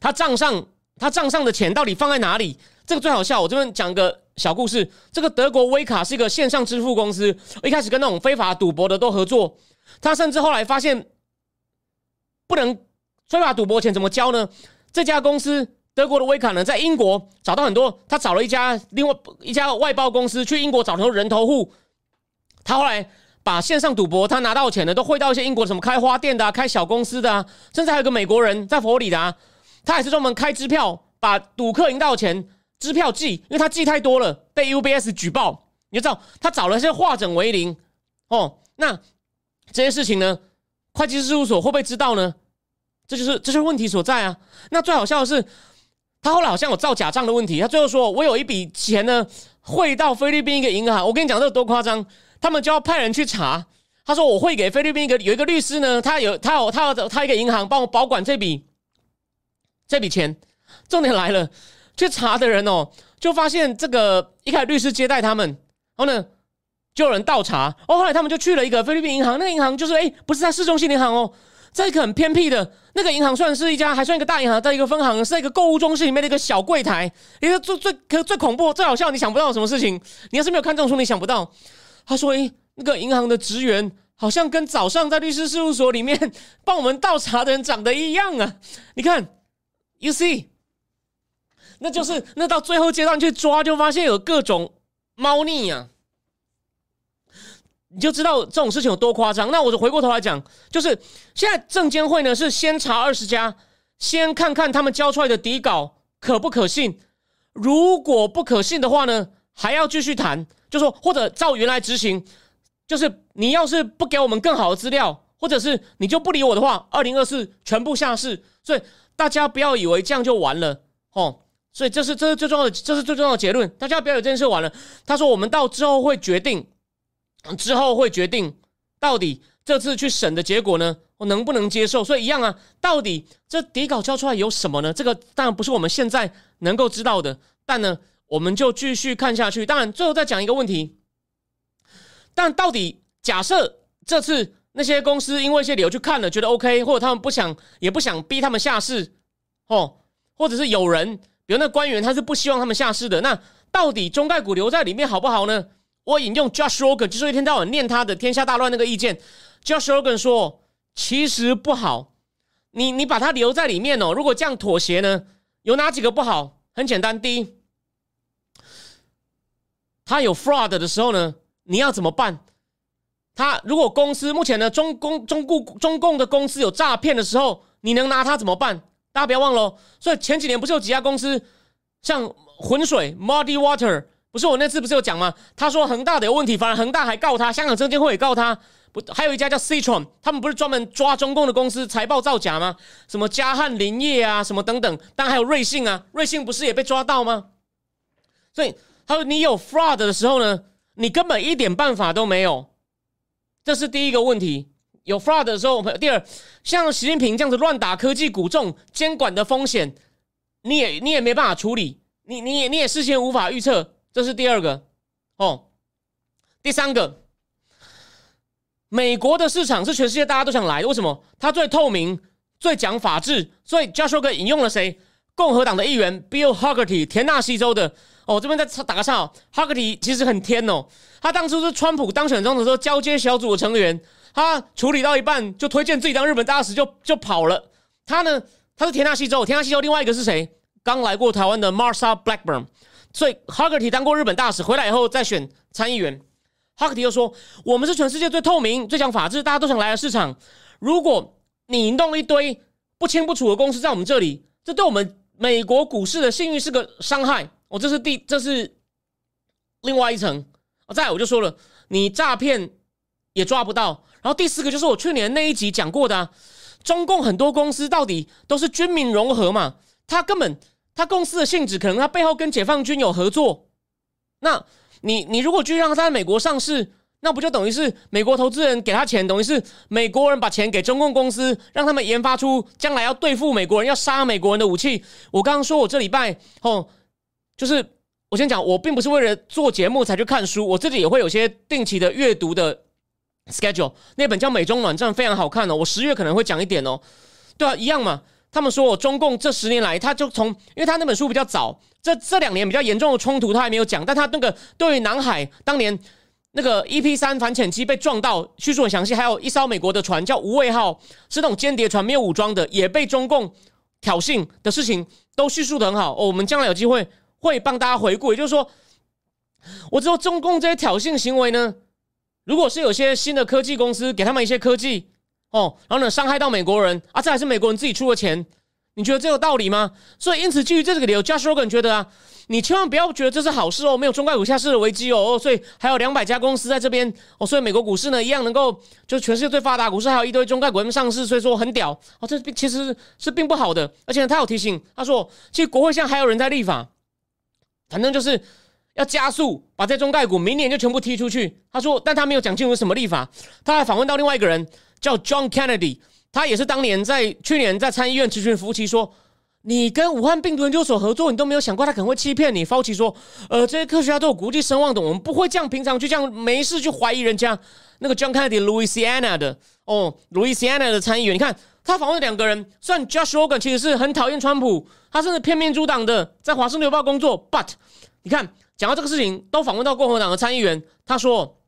他账上他账上的钱到底放在哪里？这个最好笑。我这边讲个小故事，这个德国威卡是一个线上支付公司，一开始跟那种非法赌博的都合作，他甚至后来发现不能非法赌博钱怎么交呢？这家公司。德国的威卡呢，在英国找到很多，他找了一家另外一家外包公司去英国找很多人头户。他后来把线上赌博他拿到钱呢，都汇到一些英国什么开花店的、啊、开小公司的啊，甚至还有个美国人在佛罗里达，他也是专门开支票，把赌客赢到钱支票寄，因为他寄太多了，被 UBS 举报。你就知道他找了些化整为零哦。那这些事情呢，会计师事务所会不会知道呢？这就是这就是问题所在啊。那最好笑的是。他后来好像有造假账的问题，他最后说：“我有一笔钱呢，汇到菲律宾一个银行。我跟你讲，这有多夸张？他们就要派人去查。他说：我会给菲律宾一个有一个律师呢，他有他有他有他一个银行帮我保管这笔这笔钱。重点来了，去查的人哦，就发现这个一开始律师接待他们，然后呢就有人倒查。哦，后来他们就去了一个菲律宾银行，那个银行就是哎，不是在市中心银行哦。”在一个很偏僻的那个银行，算是一家还算一个大银行，在一个分行，是一个购物中心里面的一个小柜台。一个最最可最恐怖、最好笑，你想不到什么事情。你要是没有看这种书，你想不到。他说：“诶，那个银行的职员好像跟早上在律师事务所里面帮我们倒茶的人长得一样啊！你看，You see，那就是那到最后阶段去抓，就发现有各种猫腻呀。”你就知道这种事情有多夸张。那我就回过头来讲，就是现在证监会呢是先查二十家，先看看他们交出来的底稿可不可信。如果不可信的话呢，还要继续谈，就说或者照原来执行。就是你要是不给我们更好的资料，或者是你就不理我的话，二零二四全部下市。所以大家不要以为这样就完了哦。所以这是这是最重要的，这是最重要的结论。大家不要有这件事完了。他说我们到之后会决定。之后会决定到底这次去审的结果呢，我能不能接受？所以一样啊，到底这底稿交出来有什么呢？这个当然不是我们现在能够知道的，但呢，我们就继续看下去。当然，最后再讲一个问题，但到底假设这次那些公司因为一些理由去看了，觉得 OK，或者他们不想也不想逼他们下市，哦，或者是有人，比如那官员他是不希望他们下市的，那到底中概股留在里面好不好呢？我引用 Josh Rogan，就是一天到晚念他的《天下大乱》那个意见。Josh Rogan 说：“其实不好，你你把它留在里面哦。如果这样妥协呢，有哪几个不好？很简单，第一，他有 fraud 的时候呢，你要怎么办？他如果公司目前呢，中共中共中共的公司有诈骗的时候，你能拿他怎么办？大家不要忘了。所以前几年不是有几家公司，像浑水 Muddy Water。”不是我那次不是有讲吗？他说恒大的有问题，反而恒大还告他，香港证监会也告他。不，还有一家叫 Citron，他们不是专门抓中共的公司财报造假吗？什么嘉汉林业啊，什么等等，当然还有瑞信啊，瑞信不是也被抓到吗？所以他说你有 fraud 的时候呢，你根本一点办法都没有，这是第一个问题。有 fraud 的时候，第二，像习近平这样子乱打科技股重监管的风险，你也你也没办法处理，你你也你也事先无法预测。这是第二个哦，第三个，美国的市场是全世界大家都想来的，为什么？它最透明，最讲法治。所以 Joshua 哥引用了谁？共和党的议员 Bill Hagerty，田纳西州的。哦，这边再打个岔哦，Hagerty 其实很天哦，他当初是川普当选中的时候交接小组的成员，他处理到一半就推荐自己当日本大使，就就跑了。他呢，他是田纳西州，田纳西州另外一个是谁？刚来过台湾的 Marsha Blackburn。所以哈格提当过日本大使，回来以后再选参议员。哈格提又说：“我们是全世界最透明、最讲法治、大家都想来的市场。如果你弄一堆不清不楚的公司在我们这里，这对我们美国股市的信誉是个伤害。我这是第，这是另外一层。再我就说了，你诈骗也抓不到。然后第四个就是我去年那一集讲过的，啊中共很多公司到底都是军民融合嘛，他根本。”他公司的性质可能他背后跟解放军有合作，那你你如果去让他在美国上市，那不就等于是美国投资人给他钱，等于是美国人把钱给中共公司，让他们研发出将来要对付美国人、要杀美国人的武器。我刚刚说我这礼拜哦，就是我先讲，我并不是为了做节目才去看书，我自己也会有些定期的阅读的 schedule。那本叫《美中暖战》，非常好看哦。我十月可能会讲一点哦。对啊，一样嘛。他们说我中共这十年来，他就从，因为他那本书比较早，这这两年比较严重的冲突他还没有讲，但他那个对于南海当年。那个 EP 三反潜机被撞到，叙述很详细。还有一艘美国的船叫无畏号，是那种间谍船，没有武装的，也被中共挑衅的事情都叙述的很好。哦，我们将来有机会会帮大家回顾。也就是说，我知道中共这些挑衅行为呢，如果是有些新的科技公司给他们一些科技，哦，然后呢伤害到美国人啊，这还是美国人自己出的钱，你觉得这有道理吗？所以因此基于这个理由，Josh Rogan 觉得啊。你千万不要觉得这是好事哦，没有中概股下市的危机哦，哦所以还有两百家公司在这边哦，所以美国股市呢一样能够就全世界最发达股市，还有一堆中概股上市，所以说很屌哦，这其实是并不好的，而且他有提醒，他说其实国会现在还有人在立法，反正就是要加速把这中概股明年就全部踢出去。他说，但他没有讲清楚什么立法，他还访问到另外一个人叫 John Kennedy，他也是当年在去年在参议院咨询服务期说。你跟武汉病毒研究所合作，你都没有想过他可能会欺骗你。福奇说：“呃，这些科学家都有国际声望的，我们不会这样平常就这样没事就怀疑人家。”那个 John Kennedy Louisiana 的哦，Louisiana 的参议员，你看他访问两个人，虽然 Josh Rogan 其实是很讨厌川普，他甚至偏民主党的，在华盛顿邮报工作。But 你看讲到这个事情，都访问到共和党的参议员，他说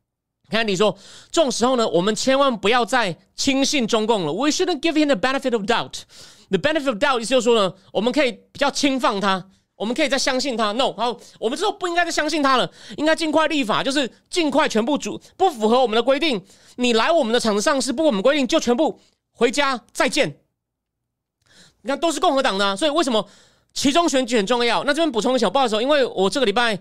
：“Kennedy 说，这种时候呢，我们千万不要再轻信中共了。We shouldn't give him the benefit of doubt。” The benefit of doubt 意思就是说呢，我们可以比较轻放他，我们可以再相信他。No，好，我们之后不应该再相信他了，应该尽快立法，就是尽快全部主不符合我们的规定，你来我们的厂子上市不我们规定就全部回家再见。你看都是共和党的，所以为什么其中选举很重要？那这边补充一下，不好意思，因为我这个礼拜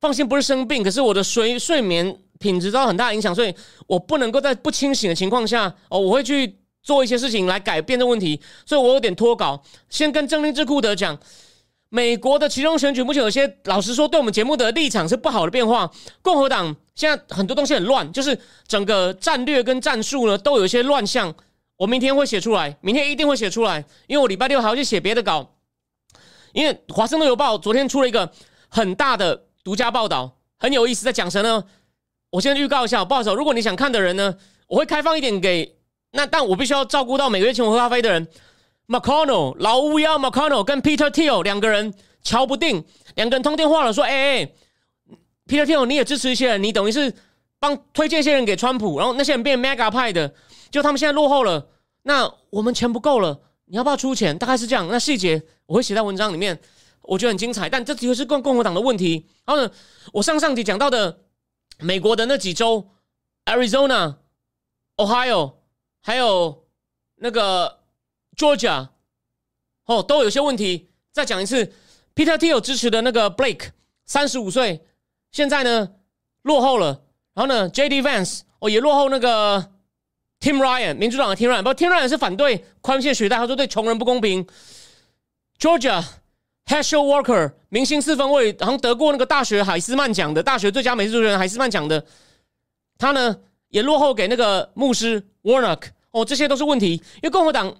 放心不是生病，可是我的睡睡眠品质遭到很大影响，所以我不能够在不清醒的情况下哦，我会去。做一些事情来改变的问题，所以我有点脱稿。先跟正林智库德讲，美国的其中选举目前有些，老实说，对我们节目的立场是不好的变化。共和党现在很多东西很乱，就是整个战略跟战术呢都有一些乱象。我明天会写出来，明天一定会写出来，因为我礼拜六还要去写别的稿。因为华盛顿邮报昨天出了一个很大的独家报道，很有意思，在讲什么呢？我先预告一下，不好意思，如果你想看的人呢，我会开放一点给。那但我必须要照顾到每个月请我喝咖啡的人，McConnell 老乌鸦 McConnell 跟 Peter Thiel 两个人瞧不定，两个人通电话了，说：“哎哎，Peter Thiel 你也支持一些人，你等于是帮推荐一些人给川普，然后那些人变 Mega 派的，就他们现在落后了，那我们钱不够了，你要不要出钱？大概是这样。那细节我会写在文章里面，我觉得很精彩。但这其实是共共和党的问题。然后呢，我上上集讲到的美国的那几州，Arizona、Ohio。还有那个 Georgia，哦，都有些问题。再讲一次，Peter Thiel 支持的那个 Blake，三十五岁，现在呢落后了。然后呢，J.D. Vance 哦也落后那个 Tim Ryan，民主党的 Tim Ryan，不，Tim Ryan 是反对宽限学贷，他说对穷人不公平。Georgia Hershel Walker 明星四分卫，好像得过那个大学海斯曼奖的大学最佳美术人海斯曼奖的，他呢也落后给那个牧师 Warnock。哦，这些都是问题。因为共和党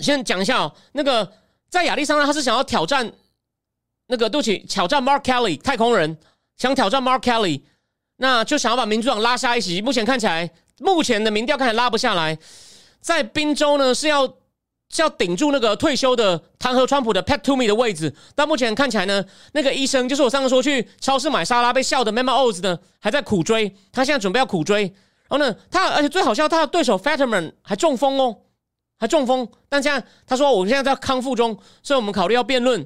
先讲一下哦，那个在亚利桑那，他是想要挑战那个，对不起，挑战 Mark Kelly 太空人，想挑战 Mark Kelly，那就想要把民主党拉下一席。目前看起来，目前的民调看起来拉不下来。在宾州呢，是要是要顶住那个退休的弹劾川普的 Pat Toomey 的位置。但目前看起来呢，那个医生就是我上次说去超市买沙拉被笑的 Memo Oz 呢，还在苦追。他现在准备要苦追。然后呢，他而且最好笑，他的对手 Fetterman 还中风哦，还中风。但现在他说，我现在在康复中，所以我们考虑要辩论。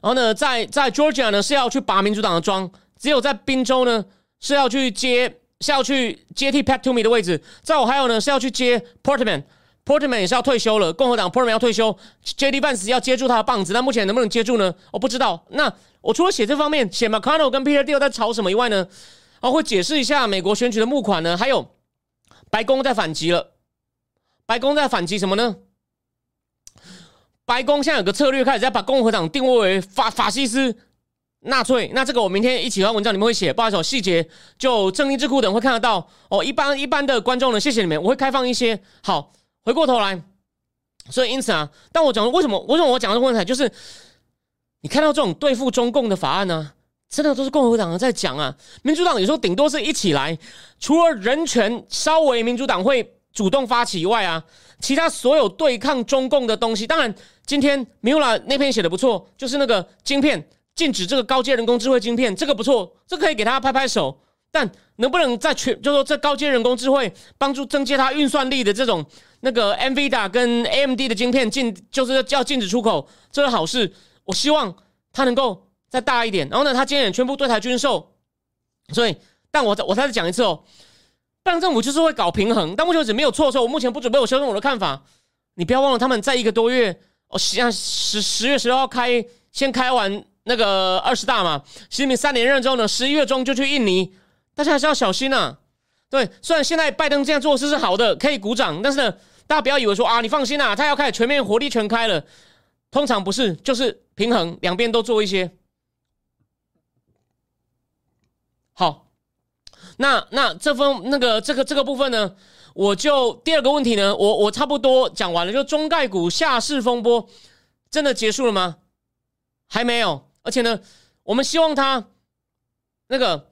然后呢，在在 Georgia 呢是要去拔民主党的桩，只有在宾州呢是要去接是要去接替 Pat Toomey 的位置。在我还有呢是要去接 Portman Portman 也是要退休了，共和党 Portman 要退休，J.D. Vance 要接住他的棒子，但目前能不能接住呢？我不知道。那我除了写这方面，写 McConnell 跟 Peter Thiel 在吵什么以外呢？哦，会解释一下美国选举的募款呢？还有白宫在反击了。白宫在反击什么呢？白宫现在有个策略，开始在把共和党定位为法法西斯纳粹，那这个我明天一起发文章，你们会写，不好意思，细节就正义智库等会看得到哦。一般一般的观众呢，谢谢你们，我会开放一些。好，回过头来，所以因此啊，但我讲为什么？为什么我讲这个问题，就是你看到这种对付中共的法案呢，真的都是共和党在讲啊，民主党有时候顶多是一起来，除了人权稍微民主党会主动发起以外啊，其他所有对抗中共的东西，当然今天米拉那篇写的不错，就是那个晶片。禁止这个高阶人工智慧晶片，这个不错，这可以给他拍拍手。但能不能在全，就说这高阶人工智慧帮助增加它运算力的这种那个 NVIDIA 跟 AMD 的晶片禁，就是要禁止出口，这是好事。我希望它能够再大一点。然后呢，它今天也宣布对台军售。所以，但我我再讲一次哦，拜登政府就是会搞平衡。但目前为止没有错的时候，我目前不准备我修正我的看法。你不要忘了，他们在一个多月，哦，像十十月十六号开，先开完。那个二十大嘛，习近平三连任之后呢，十一月中就去印尼，大家还是要小心呐。对，虽然现在拜登这样做事是好的，可以鼓掌，但是呢，大家不要以为说啊，你放心啦，他要开始全面火力全开了，通常不是，就是平衡，两边都做一些。好，那那这份那个这个这个部分呢，我就第二个问题呢，我我差不多讲完了，就中概股下市风波真的结束了吗？还没有。而且呢，我们希望他那个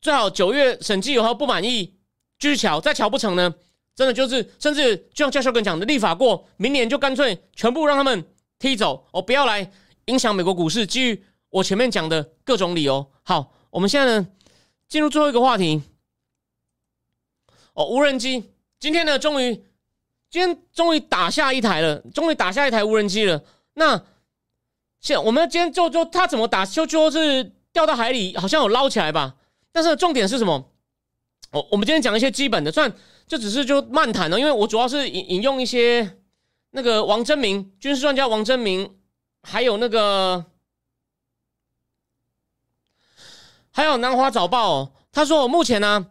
最好九月审计有何不满意，继续瞧，再瞧不成呢，真的就是甚至就像教授跟讲的，立法过，明年就干脆全部让他们踢走哦，不要来影响美国股市。基于我前面讲的各种理由，好，我们现在呢进入最后一个话题。哦，无人机今天呢终于今天终于打下一台了，终于打下一台无人机了。那现我们今天就就他怎么打，就就是掉到海里，好像有捞起来吧。但是重点是什么？我我们今天讲一些基本的，算就只是就漫谈了，因为我主要是引引用一些那个王真明军事专家王真明，还有那个还有南华早报，他说目前呢，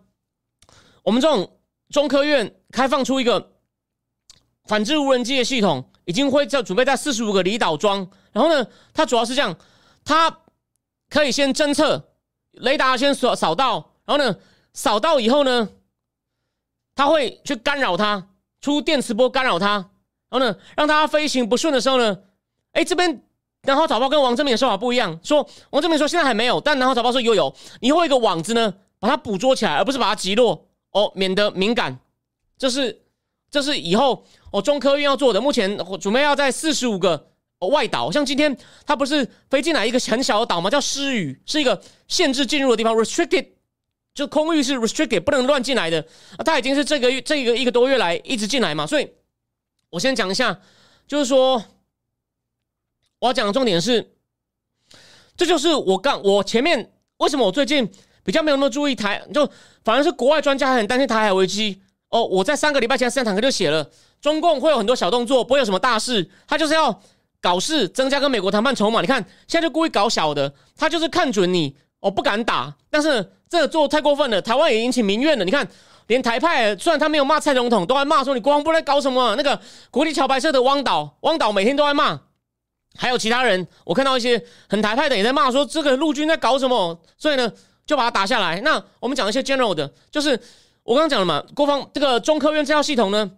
我们这种中科院开放出一个反制无人机的系统，已经会在准备在四十五个离岛装。然后呢，它主要是这样，它可以先侦测雷达，先扫扫到，然后呢，扫到以后呢，它会去干扰它，出电磁波干扰它，然后呢，让它飞行不顺的时候呢，哎，这边南华早报跟王正明的说法不一样，说王正明说现在还没有，但南华早报说有有，你会一个网子呢，把它捕捉起来，而不是把它击落哦，免得敏感，这是这是以后哦中科院要做的，目前准备要在四十五个。外岛像今天它不是飞进来一个很小的岛吗？叫诗雨，是一个限制进入的地方，restricted，就空域是 restricted，不能乱进来的。啊，它已经是这个月这个一个多月来一直进来嘛，所以我先讲一下，就是说我要讲的重点是，这就是我刚我前面为什么我最近比较没有那么注意台，就反而是国外专家很担心台海危机。哦，我在三个礼拜前三堂课就写了，中共会有很多小动作，不会有什么大事，他就是要。搞事，增加跟美国谈判筹码。你看，现在就故意搞小的，他就是看准你，我不敢打。但是这个做太过分了，台湾也引起民怨了。你看，连台派虽然他没有骂蔡总统，都在骂说你国防部在搞什么。那个国立桥白社的汪导，汪导每天都在骂，还有其他人，我看到一些很台派的也在骂说这个陆军在搞什么。所以呢，就把它打下来。那我们讲一些 general 的，就是我刚刚讲了嘛，国防这个中科院这套系统呢，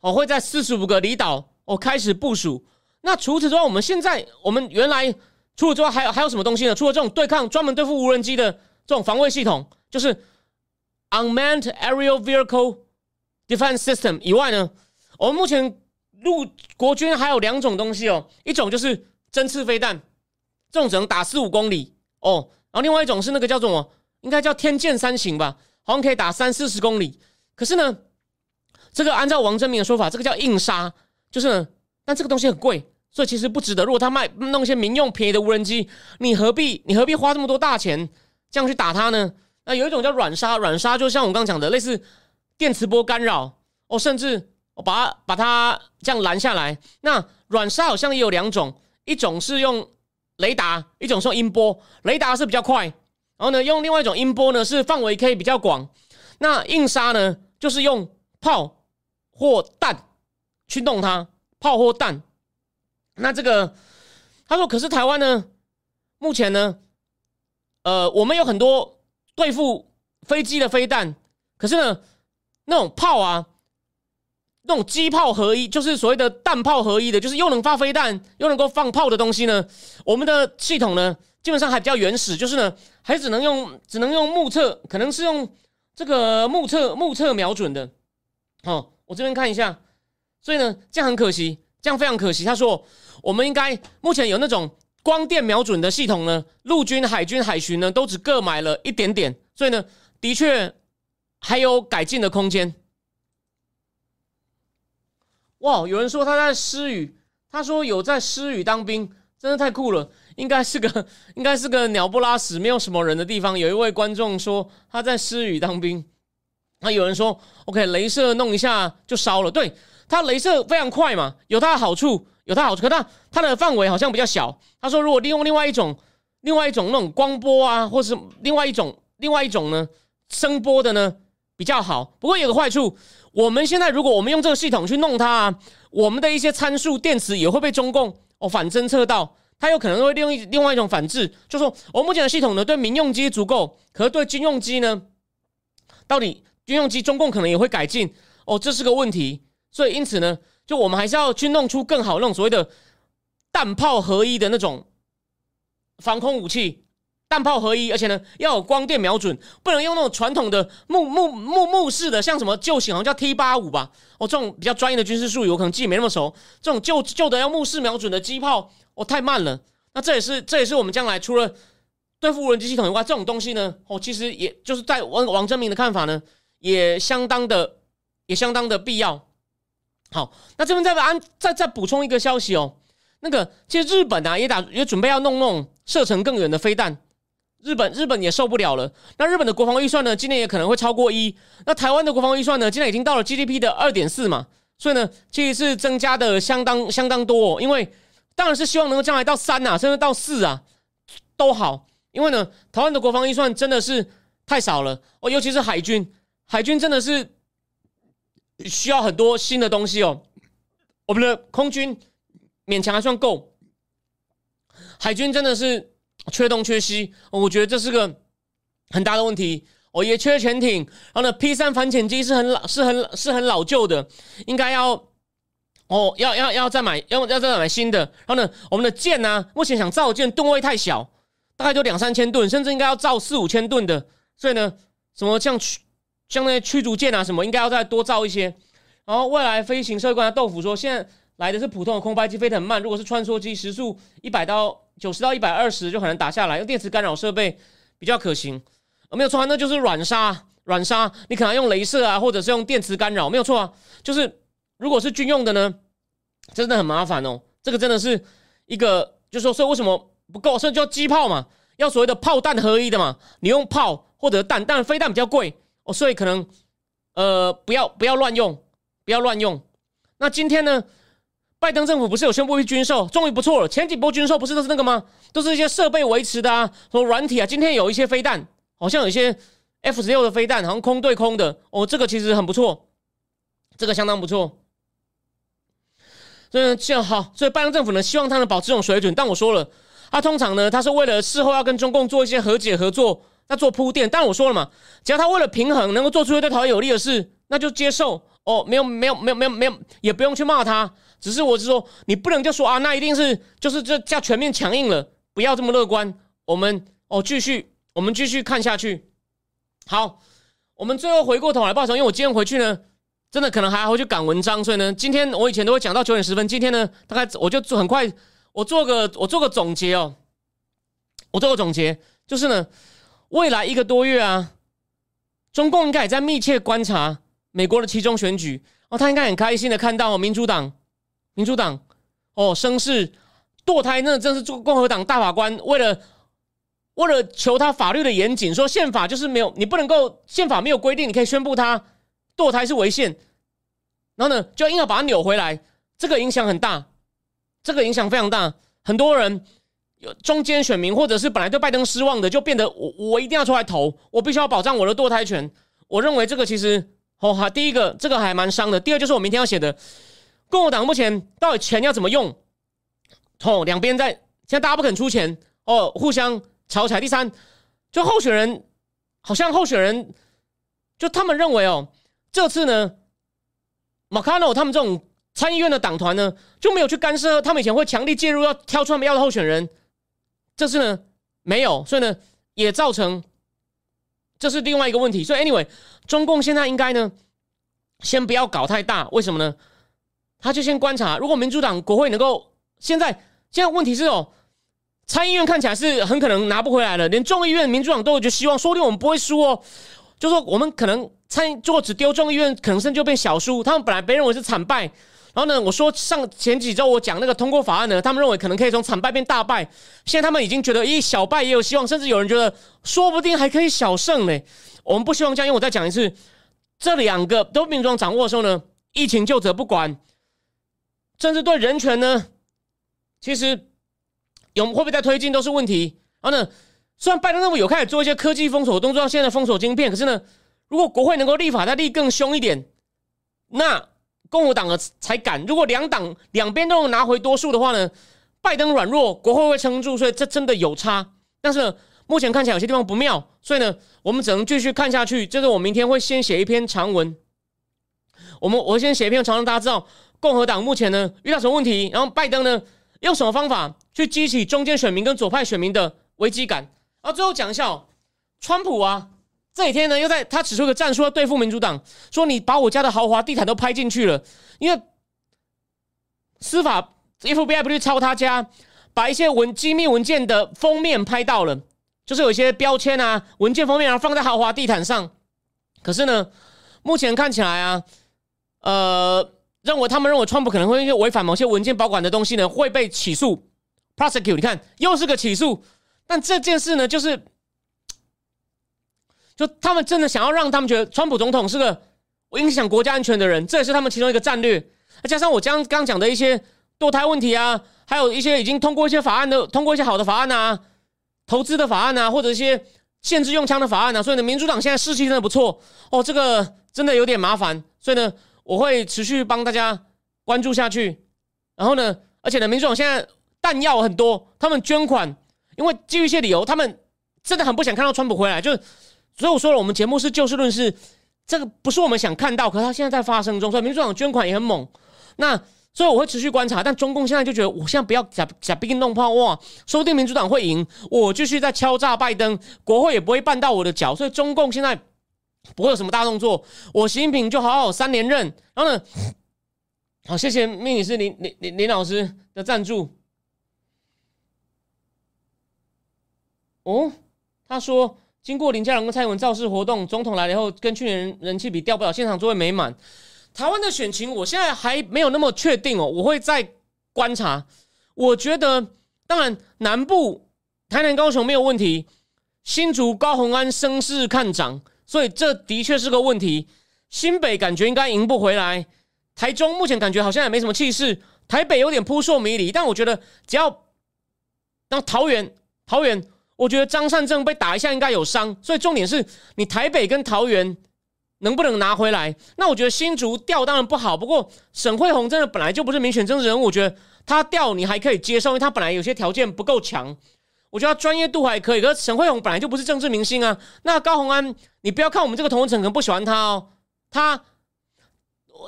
我会在四十五个离岛我开始部署。那除此之外，我们现在我们原来除了之外还有还有什么东西呢？除了这种对抗专门对付无人机的这种防卫系统，就是 unmanned aerial vehicle defense system 以外呢，我们目前陆国军还有两种东西哦，一种就是针刺飞弹，这种只能打四五公里哦，然后另外一种是那个叫做什么？应该叫天剑三型吧，好像可以打三四十公里。可是呢，这个按照王正明的说法，这个叫硬杀，就是但这个东西很贵。所以其实不值得。如果他卖弄一些民用便宜的无人机，你何必你何必花这么多大钱这样去打它呢？那有一种叫软杀，软杀就像我刚讲的，类似电磁波干扰哦，甚至我把它把它这样拦下来。那软杀好像也有两种，一种是用雷达，一种是用音波。雷达是比较快，然后呢用另外一种音波呢是范围可以比较广。那硬杀呢就是用炮或弹去弄它，炮或弹。那这个，他说，可是台湾呢，目前呢，呃，我们有很多对付飞机的飞弹，可是呢，那种炮啊，那种机炮合一，就是所谓的弹炮合一的，就是又能发飞弹又能够放炮的东西呢，我们的系统呢，基本上还比较原始，就是呢，还只能用只能用目测，可能是用这个目测目测瞄准的。哦，我这边看一下，所以呢，这样很可惜，这样非常可惜。他说，我们应该目前有那种光电瞄准的系统呢，陆军、海军、海巡呢，都只各买了一点点，所以呢，的确还有改进的空间。哇，有人说他在施语，他说有在施语当兵，真的太酷了。应该是个 应该是个鸟不拉屎、没有什么人的地方。有一位观众说他在施语当兵。那有人说，OK，镭射弄一下就烧了。对，它镭射非常快嘛，有它的好处，有它好处。可它它的范围好像比较小。他说，如果利用另外一种、另外一种那种光波啊，或是另外一种、另外一种呢，声波的呢比较好。不过有个坏处，我们现在如果我们用这个系统去弄它，啊，我们的一些参数电池也会被中共哦反侦测到，它有可能会利用另外一种反制，就说我目前的系统呢对民用机足够，可是对军用机呢，到底？军用机，中共可能也会改进哦，这是个问题。所以因此呢，就我们还是要去弄出更好那种所谓的弹炮合一的那种防空武器，弹炮合一，而且呢要有光电瞄准，不能用那种传统的木木木木式的，像什么旧型好像叫 T 八五吧，哦，这种比较专业的军事术语我可能记没那么熟。这种旧旧的要木式瞄准的机炮，哦，太慢了。那这也是这也是我们将来除了对付无人机系统以外，这种东西呢，哦，其实也就是在王王正明的看法呢。也相当的，也相当的必要。好，那这边再安再再补充一个消息哦。那个，其实日本啊也打也准备要弄弄射程更远的飞弹。日本日本也受不了了。那日本的国防预算呢，今年也可能会超过一。那台湾的国防预算呢，现在已经到了 GDP 的二点四嘛。所以呢，其实是增加的相当相当多。哦因为当然是希望能够将来到三啊，甚至到四啊都好。因为呢，台湾的国防预算真的是太少了哦，尤其是海军。海军真的是需要很多新的东西哦。我们的空军勉强还算够，海军真的是缺东缺西。我觉得这是个很大的问题。哦，也缺潜艇，然后呢，P 三反潜机是很老、是很、是很老旧的，应该要哦，要要要再买，要要再买新的。然后呢，我们的舰呢，目前想造舰吨位太小，大概就两三千吨，甚至应该要造四五千吨的。所以呢，什么像去。像那些驱逐舰啊什么，应该要再多造一些。然后未来飞行社会官豆腐说，现在来的是普通的空拍机，飞得很慢。如果是穿梭机，时速一百到九十到一百二十就很难打下来，用电磁干扰设备比较可行。没有错，那就是软杀，软杀。你可能用镭射啊，或者是用电磁干扰，没有错啊。就是如果是军用的呢，真的很麻烦哦。这个真的是一个，就是说，所以为什么不够？所以叫机炮嘛，要所谓的炮弹合一的嘛。你用炮或者弹，但飞弹比较贵。哦，所以可能，呃，不要不要乱用，不要乱用。那今天呢，拜登政府不是有宣布一军售，终于不错了。前几波军售不是都是那个吗？都是一些设备维持的啊，什么软体啊。今天有一些飞弹，好像有一些 F 十六的飞弹，好像空对空的。哦，这个其实很不错，这个相当不错。嗯这样好，所以拜登政府呢，希望他能保持这种水准。但我说了，他通常呢，他是为了事后要跟中共做一些和解合作。那做铺垫，但我说了嘛，只要他为了平衡，能够做出对台湾有利的事，那就接受哦。没有，没有，没有，没有，没有，也不用去骂他。只是我是说，你不能就说啊，那一定是就是这叫全面强硬了，不要这么乐观。我们哦，继续，我们继续看下去。好，我们最后回过头来报仇，因为我今天回去呢，真的可能还要回去赶文章，所以呢，今天我以前都会讲到九点十分，今天呢，大概我就很快，我做个我做个总结哦，我做个总结，就是呢。未来一个多月啊，中共应该也在密切观察美国的其中选举哦，他应该很开心的看到民主党，民主党哦声势堕胎，那真是做共和党大法官为了为了求他法律的严谨，说宪法就是没有你不能够宪法没有规定你可以宣布他堕胎是违宪，然后呢就硬要把它扭回来，这个影响很大，这个影响非常大，很多人。中间选民，或者是本来对拜登失望的，就变得我我一定要出来投，我必须要保障我的堕胎权。我认为这个其实哦哈，第一个这个还蛮伤的。第二就是我明天要写的，共和党目前到底钱要怎么用？哦，两边在现在大家不肯出钱哦，互相吵起来。第三，就候选人好像候选人就他们认为哦，这次呢，马卡诺他们这种参议院的党团呢就没有去干涉，他们以前会强力介入要挑出他们要的候选人，这次呢没有，所以呢也造成这是另外一个问题。所以 anyway，中共现在应该呢先不要搞太大，为什么呢？他就先观察，如果民主党国会能够现在现在问题是哦，参议院看起来是很可能拿不回来了，连众议院民主党都有就希望，说不定我们不会输哦。就说我们可能参如果只丢众议院，可能甚至就变小输。他们本来被认为是惨败，然后呢，我说上前几周我讲那个通过法案呢，他们认为可能可以从惨败变大败，现在他们已经觉得，咦，小败也有希望，甚至有人觉得说不定还可以小胜呢。我们不希望这样，因为我再讲一次，这两个都民主党掌握的时候呢，疫情就责不管。甚至对人权呢，其实有会不会在推进都是问题。然后呢，虽然拜登政府有开始做一些科技封锁动作，现在封锁晶片，可是呢，如果国会能够立法，再立更凶一点，那共和党的才敢。如果两党两边都能拿回多数的话呢，拜登软弱，国会会撑住，所以这真的有差。但是目前看起来有些地方不妙，所以呢，我们只能继续看下去。就是我明天会先写一篇长文，我们我先写一篇长文，大家知道。共和党目前呢遇到什么问题？然后拜登呢用什么方法去激起中间选民跟左派选民的危机感？然后最后讲一下，哦，川普啊这几天呢又在他指出一个战术要对付民主党，说你把我家的豪华地毯都拍进去了，因为司法 FBI 不去抄他家，把一些文机密文件的封面拍到了，就是有一些标签啊文件封面然后放在豪华地毯上，可是呢目前看起来啊呃。认为他们认为川普可能会因为违反某些文件保管的东西呢，会被起诉，prosecute。你看，又是个起诉。但这件事呢，就是就他们真的想要让他们觉得川普总统是个影响国家安全的人，这也是他们其中一个战略。加上我刚刚讲的一些堕胎问题啊，还有一些已经通过一些法案的，通过一些好的法案啊，投资的法案啊，或者一些限制用枪的法案啊，所以呢，民主党现在士气真的不错哦。这个真的有点麻烦，所以呢。我会持续帮大家关注下去，然后呢，而且呢，民主党现在弹药很多，他们捐款，因为基于一些理由，他们真的很不想看到川普回来，就是所以我说了，我们节目是就事论事，这个不是我们想看到，可是他现在在发生中，所以民主党捐款也很猛。那所以我会持续观察，但中共现在就觉得，我现在不要假假兵弄炮哇，说不定民主党会赢，我继续在敲诈拜登，国会也不会绊到我的脚，所以中共现在。不会有什么大动作，我习近平就好好三连任。然后呢，好，谢谢命理师林林林林老师的赞助。哦，他说经过林佳龙跟蔡英文造势活动，总统来了以后，跟去年人气比掉不了，现场座位没满。台湾的选情，我现在还没有那么确定哦，我会再观察。我觉得，当然南部台南高雄没有问题，新竹高鸿安声势看涨。所以这的确是个问题。新北感觉应该赢不回来，台中目前感觉好像也没什么气势，台北有点扑朔迷离。但我觉得只要当桃园，桃园，我觉得张善政被打一下应该有伤。所以重点是你台北跟桃园能不能拿回来？那我觉得新竹掉当然不好，不过沈惠宏真的本来就不是民选政治人物，我觉得他掉你还可以接受，因为他本来有些条件不够强。我觉得他专业度还可以，可是沈慧宏本来就不是政治明星啊。那高鸿安，你不要看我们这个同层可能不喜欢他哦。他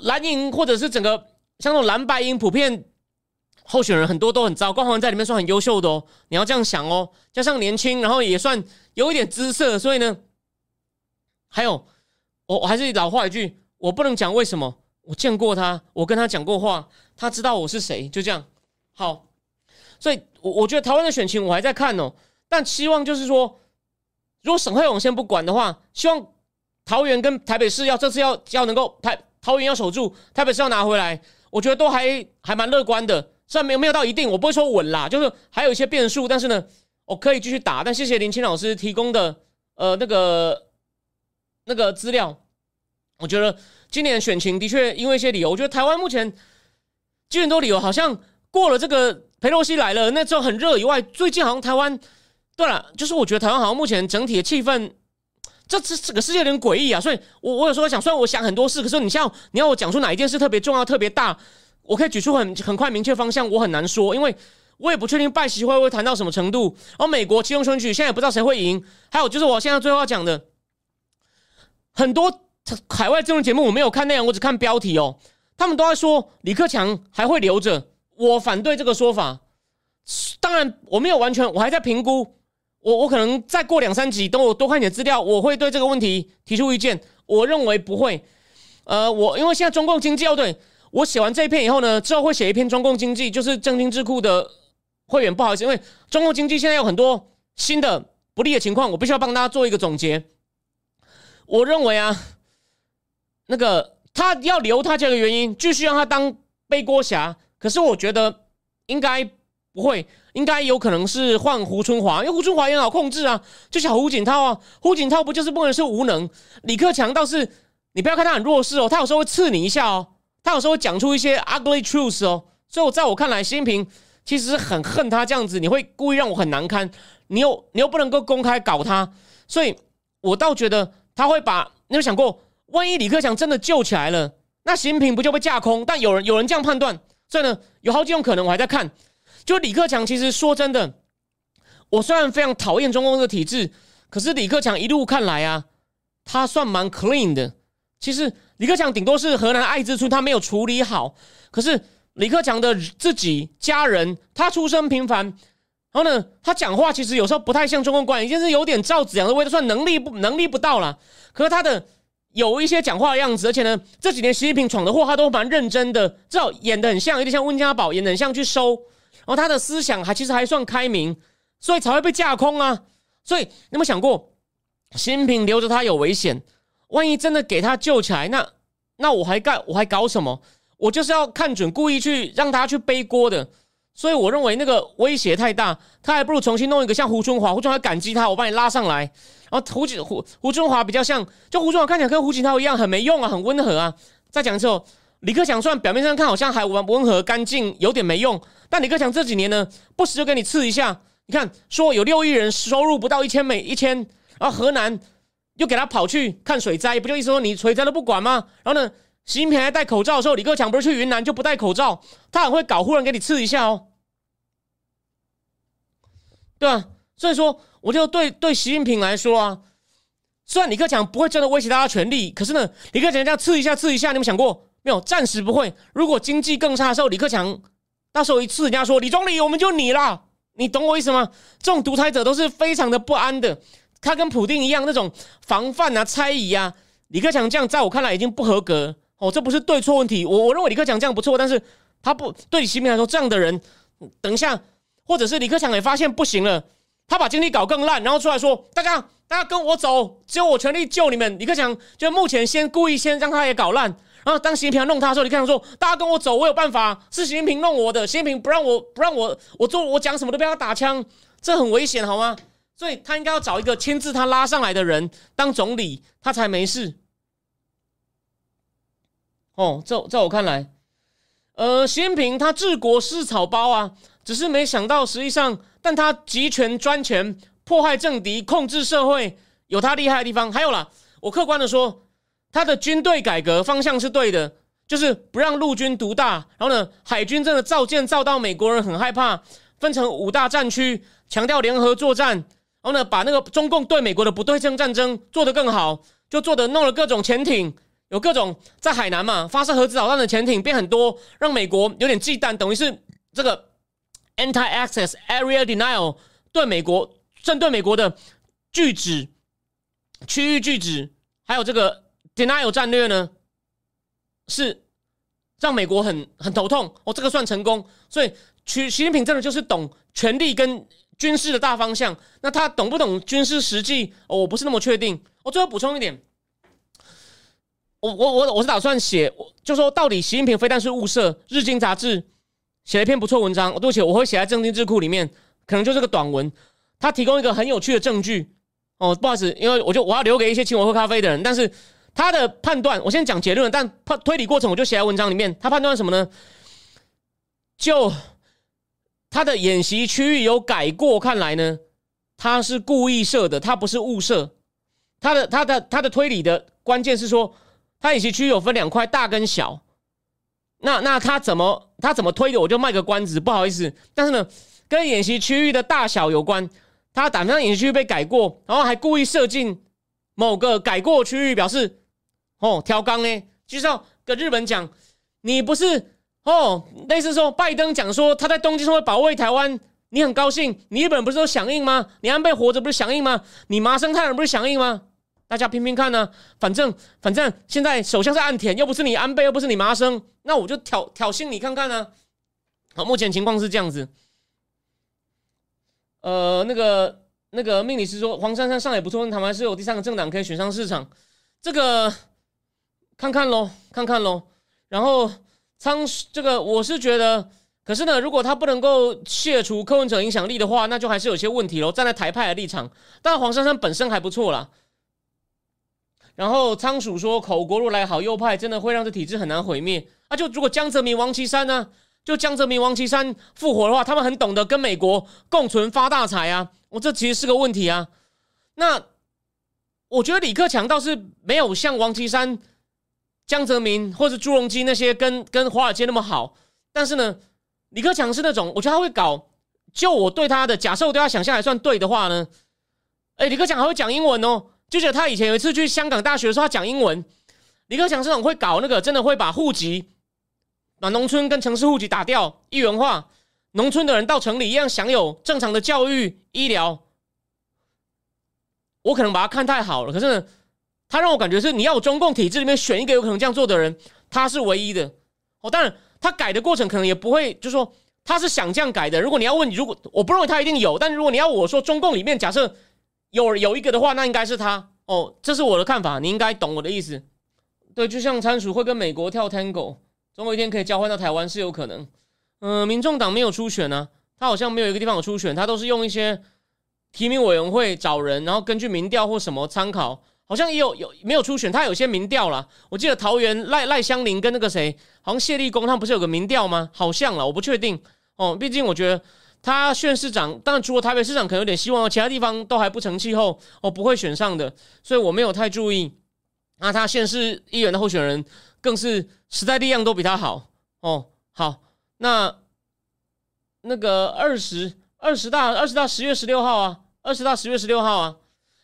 蓝营或者是整个像那种蓝白营，普遍候选人很多都很糟，高鸿安在里面算很优秀的哦。你要这样想哦，加上年轻，然后也算有一点姿色，所以呢，还有我我还是老话一句，我不能讲为什么，我见过他，我跟他讲过话，他知道我是谁，就这样。好，所以。我我觉得台湾的选情我还在看哦，但希望就是说，如果沈惠勇先不管的话，希望桃园跟台北市要这次要要能够台桃园要守住，台北市要拿回来，我觉得都还还蛮乐观的。虽然没有没有到一定，我不会说稳啦，就是还有一些变数，但是呢，我可以继续打。但谢谢林青老师提供的呃那个那个资料，我觉得今年选情的确因为一些理由，我觉得台湾目前基本都理由好像过了这个。佩洛西来了，那时候很热以外，最近好像台湾，对了，就是我觉得台湾好像目前整体的气氛，这这这个世界有点诡异啊。所以，我我有时候想，虽然我想很多事，可是你像你要我讲出哪一件事特别重要、特别大，我可以举出很很快明确方向，我很难说，因为我也不确定拜习会会谈到什么程度。而美国其中选举现在也不知道谁会赢。还有就是我现在最后要讲的，很多海外政治节目我没有看内容，我只看标题哦。他们都在说李克强还会留着，我反对这个说法。当然我没有完全，我还在评估。我我可能再过两三集，等我多看点资料，我会对这个问题提出意见。我认为不会。呃，我因为现在中共经济要对。我写完这一篇以后呢，之后会写一篇中共经济，就是正经智库的会员。不好意思，因为中共经济现在有很多新的不利的情况，我必须要帮大家做一个总结。我认为啊，那个他要留他这个原因，继续让他当背锅侠。可是我觉得应该不会，应该有可能是换胡春华，因为胡春华也好控制啊，就像胡锦涛啊，胡锦涛不就是不能是无能？李克强倒是你不要看他很弱势哦，他有时候会刺你一下哦。他有时候会讲出一些 ugly truths 哦，所以我在我看来，习近平其实很恨他这样子，你会故意让我很难堪，你又你又不能够公开搞他，所以我倒觉得他会把你有想过，万一李克强真的救起来了，那习近平不就被架空？但有人有人这样判断，所以呢，有好几种可能，我还在看。就李克强，其实说真的，我虽然非常讨厌中共这个体制，可是李克强一路看来啊，他算蛮 clean 的。其实李克强顶多是河南爱之初，他没有处理好。可是李克强的自己家人，他出身平凡，然后呢，他讲话其实有时候不太像中共官员，就是有点赵子阳的味道，算能力不能力不到了。可是他的有一些讲话的样子，而且呢，这几年习近平闯的祸，他都蛮认真的，至少演的很像，有点像温家宝，演的很像去收。然后他的思想还其实还算开明，所以才会被架空啊。所以你有没有想过，习近平留着他有危险？万一真的给他救起来，那那我还干我还搞什么？我就是要看准，故意去让他去背锅的。所以我认为那个威胁太大，他还不如重新弄一个像胡春华，胡春华感激他，我把你拉上来。然后胡锦胡胡春华比较像，就胡春华看起来跟胡锦涛一样，很没用啊，很温和啊。再讲之后，李克强虽然表面上看好像还温温和干净，有点没用，但李克强这几年呢，不时就给你刺一下。你看，说有六亿人收入不到一千美一千，然后河南。又给他跑去看水灾，不就意思说你水灾都不管吗？然后呢，习近平还戴口罩的时候，李克强不是去云南就不戴口罩？他很会搞，忽然给你刺一下哦，对吧？所以说，我就对对习近平来说啊，虽然李克强不会真的威胁大家权力，可是呢，李克强这样刺一下刺一下，你们想过没有？暂时不会。如果经济更差的时候，李克强到时候一刺，人家说李总理，我们就你啦，你懂我意思吗？这种独裁者都是非常的不安的。他跟普丁一样，那种防范啊、猜疑啊，李克强这样在我看来已经不合格哦。这不是对错问题，我我认为李克强这样不错，但是他不对习近平来说，这样的人，等一下，或者是李克强也发现不行了，他把经济搞更烂，然后出来说：“大家，大家跟我走，只有我全力救你们。”李克强就目前先故意先让他也搞烂，然后当习近平弄他的时候，李克强说：“大家跟我走，我有办法。”是习近平弄我的，习近平不让我不让我我做我讲什么都被他打枪，这很危险，好吗？所以他应该要找一个亲自他拉上来的人当总理，他才没事。哦，在在我看来，呃，习近平他治国是草包啊，只是没想到实际上，但他集权专权，迫害政敌，控制社会，有他厉害的地方。还有啦，我客观的说，他的军队改革方向是对的，就是不让陆军独大，然后呢，海军真的造舰造到美国人很害怕，分成五大战区，强调联合作战。然后呢，把那个中共对美国的不对称战争做得更好，就做的弄了各种潜艇，有各种在海南嘛发射核子导弹的潜艇变很多，让美国有点忌惮，等于是这个 anti-access area denial 对美国针对美国的拒止区域拒止，还有这个 denial 战略呢，是让美国很很头痛。哦，这个算成功，所以习习近平真的就是懂权力跟。军事的大方向，那他懂不懂军事实际？我不是那么确定。我最后补充一点，我我我我是打算写，就说到底，习近平非但是物色，《日经》杂志写了一篇不错文章。对不起，我会写在正经智库里面，可能就是个短文。他提供一个很有趣的证据。哦，不好意思，因为我就我要留给一些请我喝咖啡的人。但是他的判断，我先讲结论，但判推理过程我就写在文章里面。他判断什么呢？就。他的演习区域有改过，看来呢，他是故意设的，他不是误设。他的他的他的推理的关键是说，他演习区域有分两块，大跟小。那那他怎么他怎么推的，我就卖个关子，不好意思。但是呢，跟演习区域的大小有关，他打算演习区域被改过，然后还故意设进某个改过区域，表示哦挑纲呢，就是要跟日本讲，你不是哦，类似说拜登讲说他在东京说会保卫台湾，你很高兴，你日本不是都响应吗？你安倍活着不是响应吗？你麻生太郎不是响应吗？大家拼拼看呢，反正反正现在首相是岸田，又不是你安倍，又不是你麻生，那我就挑挑衅你看看呢。好，目前情况是这样子。呃，那个那个命理师说黄珊珊上也不错，台湾是有第三个政党可以选上市场，这个看看喽，看看喽。然后仓这个我是觉得，可是呢，如果他不能够卸除柯文哲影响力的话，那就还是有些问题喽。站在台派的立场，但黄珊珊本身还不错啦。然后仓鼠说：“口国如来好右派，真的会让这体制很难毁灭。啊，就如果江泽民、王岐山呢？就江泽民、王岐山复活的话，他们很懂得跟美国共存发大财啊。我这其实是个问题啊。那我觉得李克强倒是没有像王岐山、江泽民或者朱镕基那些跟跟华尔街那么好。但是呢，李克强是那种，我觉得他会搞。就我对他的假设，我对他想象还算对的话呢，哎，李克强还会讲英文哦。”就觉得他以前有一次去香港大学的时候，他讲英文。李克强这种会搞那个，真的会把户籍，把农村跟城市户籍打掉，一元化，农村的人到城里一样享有正常的教育、医疗。我可能把他看太好了，可是呢，他让我感觉是你要中共体制里面选一个有可能这样做的人，他是唯一的。哦，当然他改的过程可能也不会，就是说他是想这样改的。如果你要问，如果我不认为他一定有，但如果你要我说中共里面假设。有有一个的话，那应该是他哦，这是我的看法，你应该懂我的意思。对，就像参数会跟美国跳 Tango，总有一天可以交换到台湾是有可能。嗯，民众党没有初选呢，他好像没有一个地方有初选，他都是用一些提名委员会找人，然后根据民调或什么参考，好像也有有没有初选，他有些民调了。我记得桃园赖赖香林跟那个谁，好像谢立功他不是有个民调吗？好像了，我不确定哦，毕竟我觉得。他选市长，当然除了台北市长可能有点希望，其他地方都还不成气候哦，不会选上的，所以我没有太注意。那他县市议员的候选人更是时代力量都比他好哦。好，那那个二十二十大二十大十月十六号啊，二十大十月十六号啊。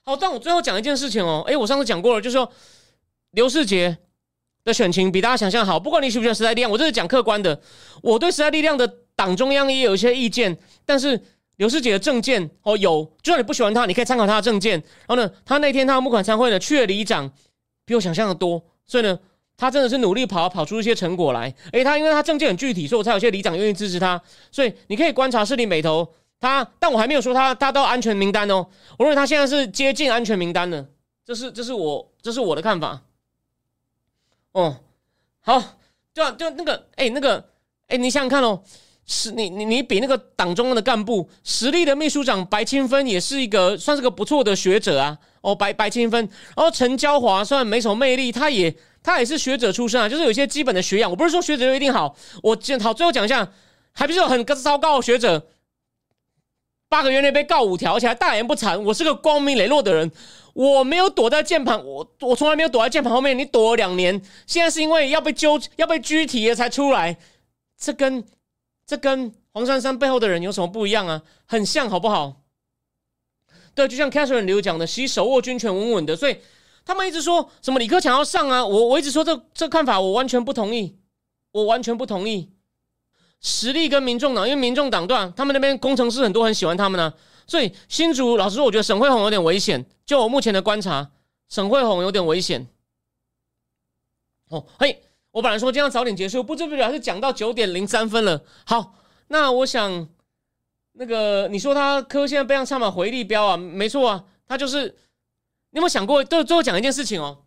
好，但我最后讲一件事情哦，诶，我上次讲过了，就是说刘世杰的选情比大家想象好，不管你喜不喜欢时代力量，我这是讲客观的，我对时代力量的。党中央也有一些意见，但是刘世杰的政见哦有，就算你不喜欢他，你可以参考他的政见。然后呢，他那天他的募款参会呢，去了里长比我想象的多，所以呢，他真的是努力跑跑出一些成果来。诶，他因为他政见很具体，所以我才有些里长愿意支持他。所以你可以观察市里美头他，但我还没有说他他到安全名单哦。我认为他现在是接近安全名单的，这是这是我这是我的看法。哦，好，就就那个哎那个哎，你想想看哦。是你你你比那个党中央的干部实力的秘书长白清芬也是一个算是个不错的学者啊哦白白清芬，然后陈娇华虽然没什么魅力，他也他也是学者出身啊，就是有些基本的学养。我不是说学者就一定好，我讲好最后讲一下，还不是有很糟糕的学者，八个月内被告五条，而且还大言不惭。我是个光明磊落的人，我没有躲在键盘，我我从来没有躲在键盘后面。你躲了两年，现在是因为要被揪要被拘提了才出来，这跟。这跟黄珊珊背后的人有什么不一样啊？很像，好不好？对，就像 Catherine 刘讲的，其手握军权稳稳的，所以他们一直说什么李克强要上啊，我我一直说这这看法我完全不同意，我完全不同意。实力跟民众党，因为民众党对他们那边工程师很多，很喜欢他们呢，所以新竹老实说，我觉得沈惠宏有点危险。就我目前的观察，沈惠宏有点危险。哦，嘿。我本来说今天要早点结束，不知不觉还是讲到九点零三分了。好，那我想，那个你说他科现在背上插满回力标啊，没错啊，他就是。你有没有想过，最最后讲一件事情哦？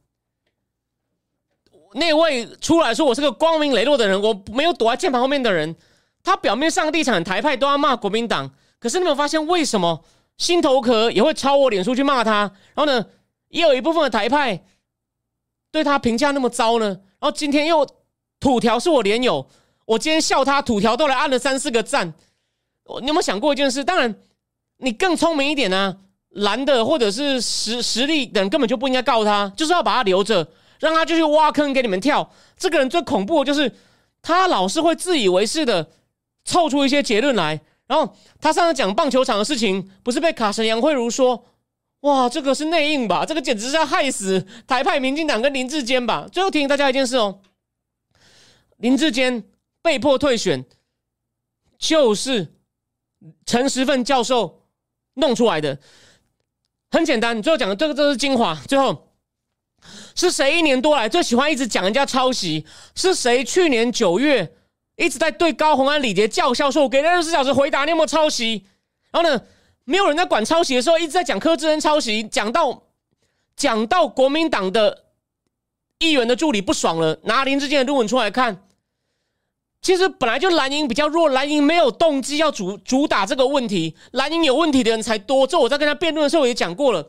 那位出来说我是个光明磊落的人，我没有躲在键盘后面的人，他表面上地产台派都要骂国民党，可是你有没有发现为什么心头壳也会抄我脸书去骂他？然后呢，也有一部分的台派对他评价那么糟呢？然后今天又土条是我连友，我今天笑他土条都来按了三四个赞。你有没有想过一件事？当然，你更聪明一点呢，蓝的或者是实实力的人根本就不应该告他，就是要把他留着，让他就去挖坑给你们跳。这个人最恐怖的就是他老是会自以为是的凑出一些结论来。然后他上次讲棒球场的事情，不是被卡神杨慧茹说，哇，这个是内应吧？这个简直是要害死台派民进党跟林志坚吧？最后提醒大家一件事哦，林志坚被迫退选，就是陈时奋教授弄出来的。很简单，最后讲的这个，这是精华。最后是谁一年多来最喜欢一直讲人家抄袭？是谁去年九月一直在对高洪安、李杰叫嚣说：“我给二十四小时回答，你有没有抄袭？”然后呢，没有人在管抄袭的时候，一直在讲柯志恩抄袭，讲到讲到国民党的议员的助理不爽了，拿林志坚的论文出来看。其实本来就蓝营比较弱，蓝营没有动机要主主打这个问题，蓝营有问题的人才多。这我在跟他辩论的时候也讲过了，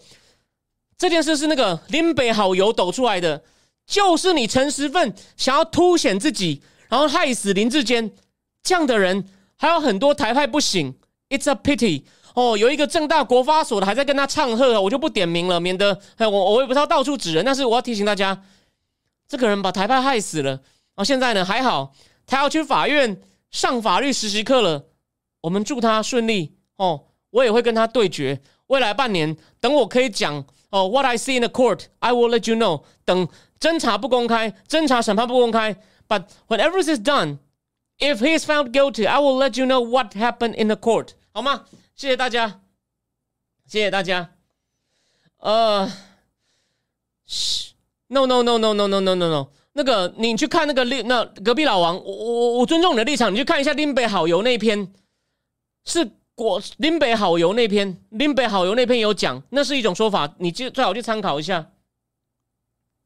这件事是那个林北好友抖出来的，就是你陈时奋想要凸显自己，然后害死林志坚这样的人，还有很多台派不行，It's a pity。哦，有一个正大国发所的还在跟他唱和，我就不点名了，免得我我也不知道到处指人，但是我要提醒大家，这个人把台派害死了。哦，现在呢还好。他要去法院上法律实习课了，我们祝他顺利哦。我也会跟他对决，未来半年等我可以讲哦。What I see in the court, I will let you know。等侦查不公开，侦查审判不公开，But when everything is done, if he is found guilty, I will let you know what happened in the court。好吗？谢谢大家，谢谢大家。呃，No no no no no no no no no。那个，你去看那个立，那隔壁老王，我我我尊重你的立场，你去看一下林北好友那一篇，是国林北好友那篇，林北好友那篇有讲，那是一种说法，你就最好去参考一下。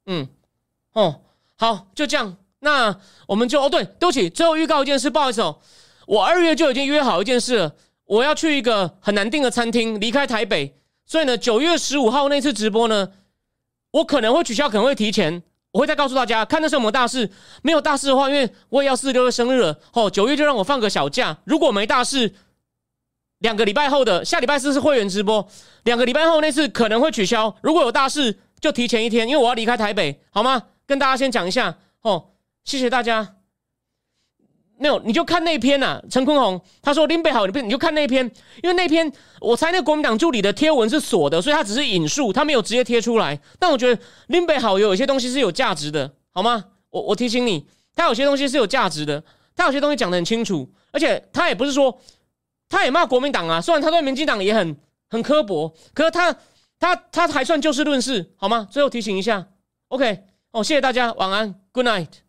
嗯，哦，好，就这样，那我们就哦，对，对不起，最后预告一件事，不好意思哦，我二月就已经约好一件事了，我要去一个很难订的餐厅，离开台北，所以呢，九月十五号那次直播呢，我可能会取消，可能会提前。我会再告诉大家，看那是我们大事，没有大事的话，因为我也要四十六月生日了，哦，九月就让我放个小假。如果没大事，两个礼拜后的下礼拜四是会员直播，两个礼拜后那次可能会取消。如果有大事，就提前一天，因为我要离开台北，好吗？跟大家先讲一下，哦，谢谢大家。没有，你就看那篇呐。陈坤宏他说林北好，你不你就看那篇，因为那篇我猜那国民党助理的贴文是锁的，所以他只是引述，他没有直接贴出来。但我觉得林北好有有些东西是有价值的，好吗？我我提醒你，他有些东西是有价值的，他有些东西讲的很清楚，而且他也不是说他也骂国民党啊，虽然他对民进党也很很刻薄，可是他他他还算就事论事，好吗？最后提醒一下，OK，哦，谢谢大家，晚安，Good night。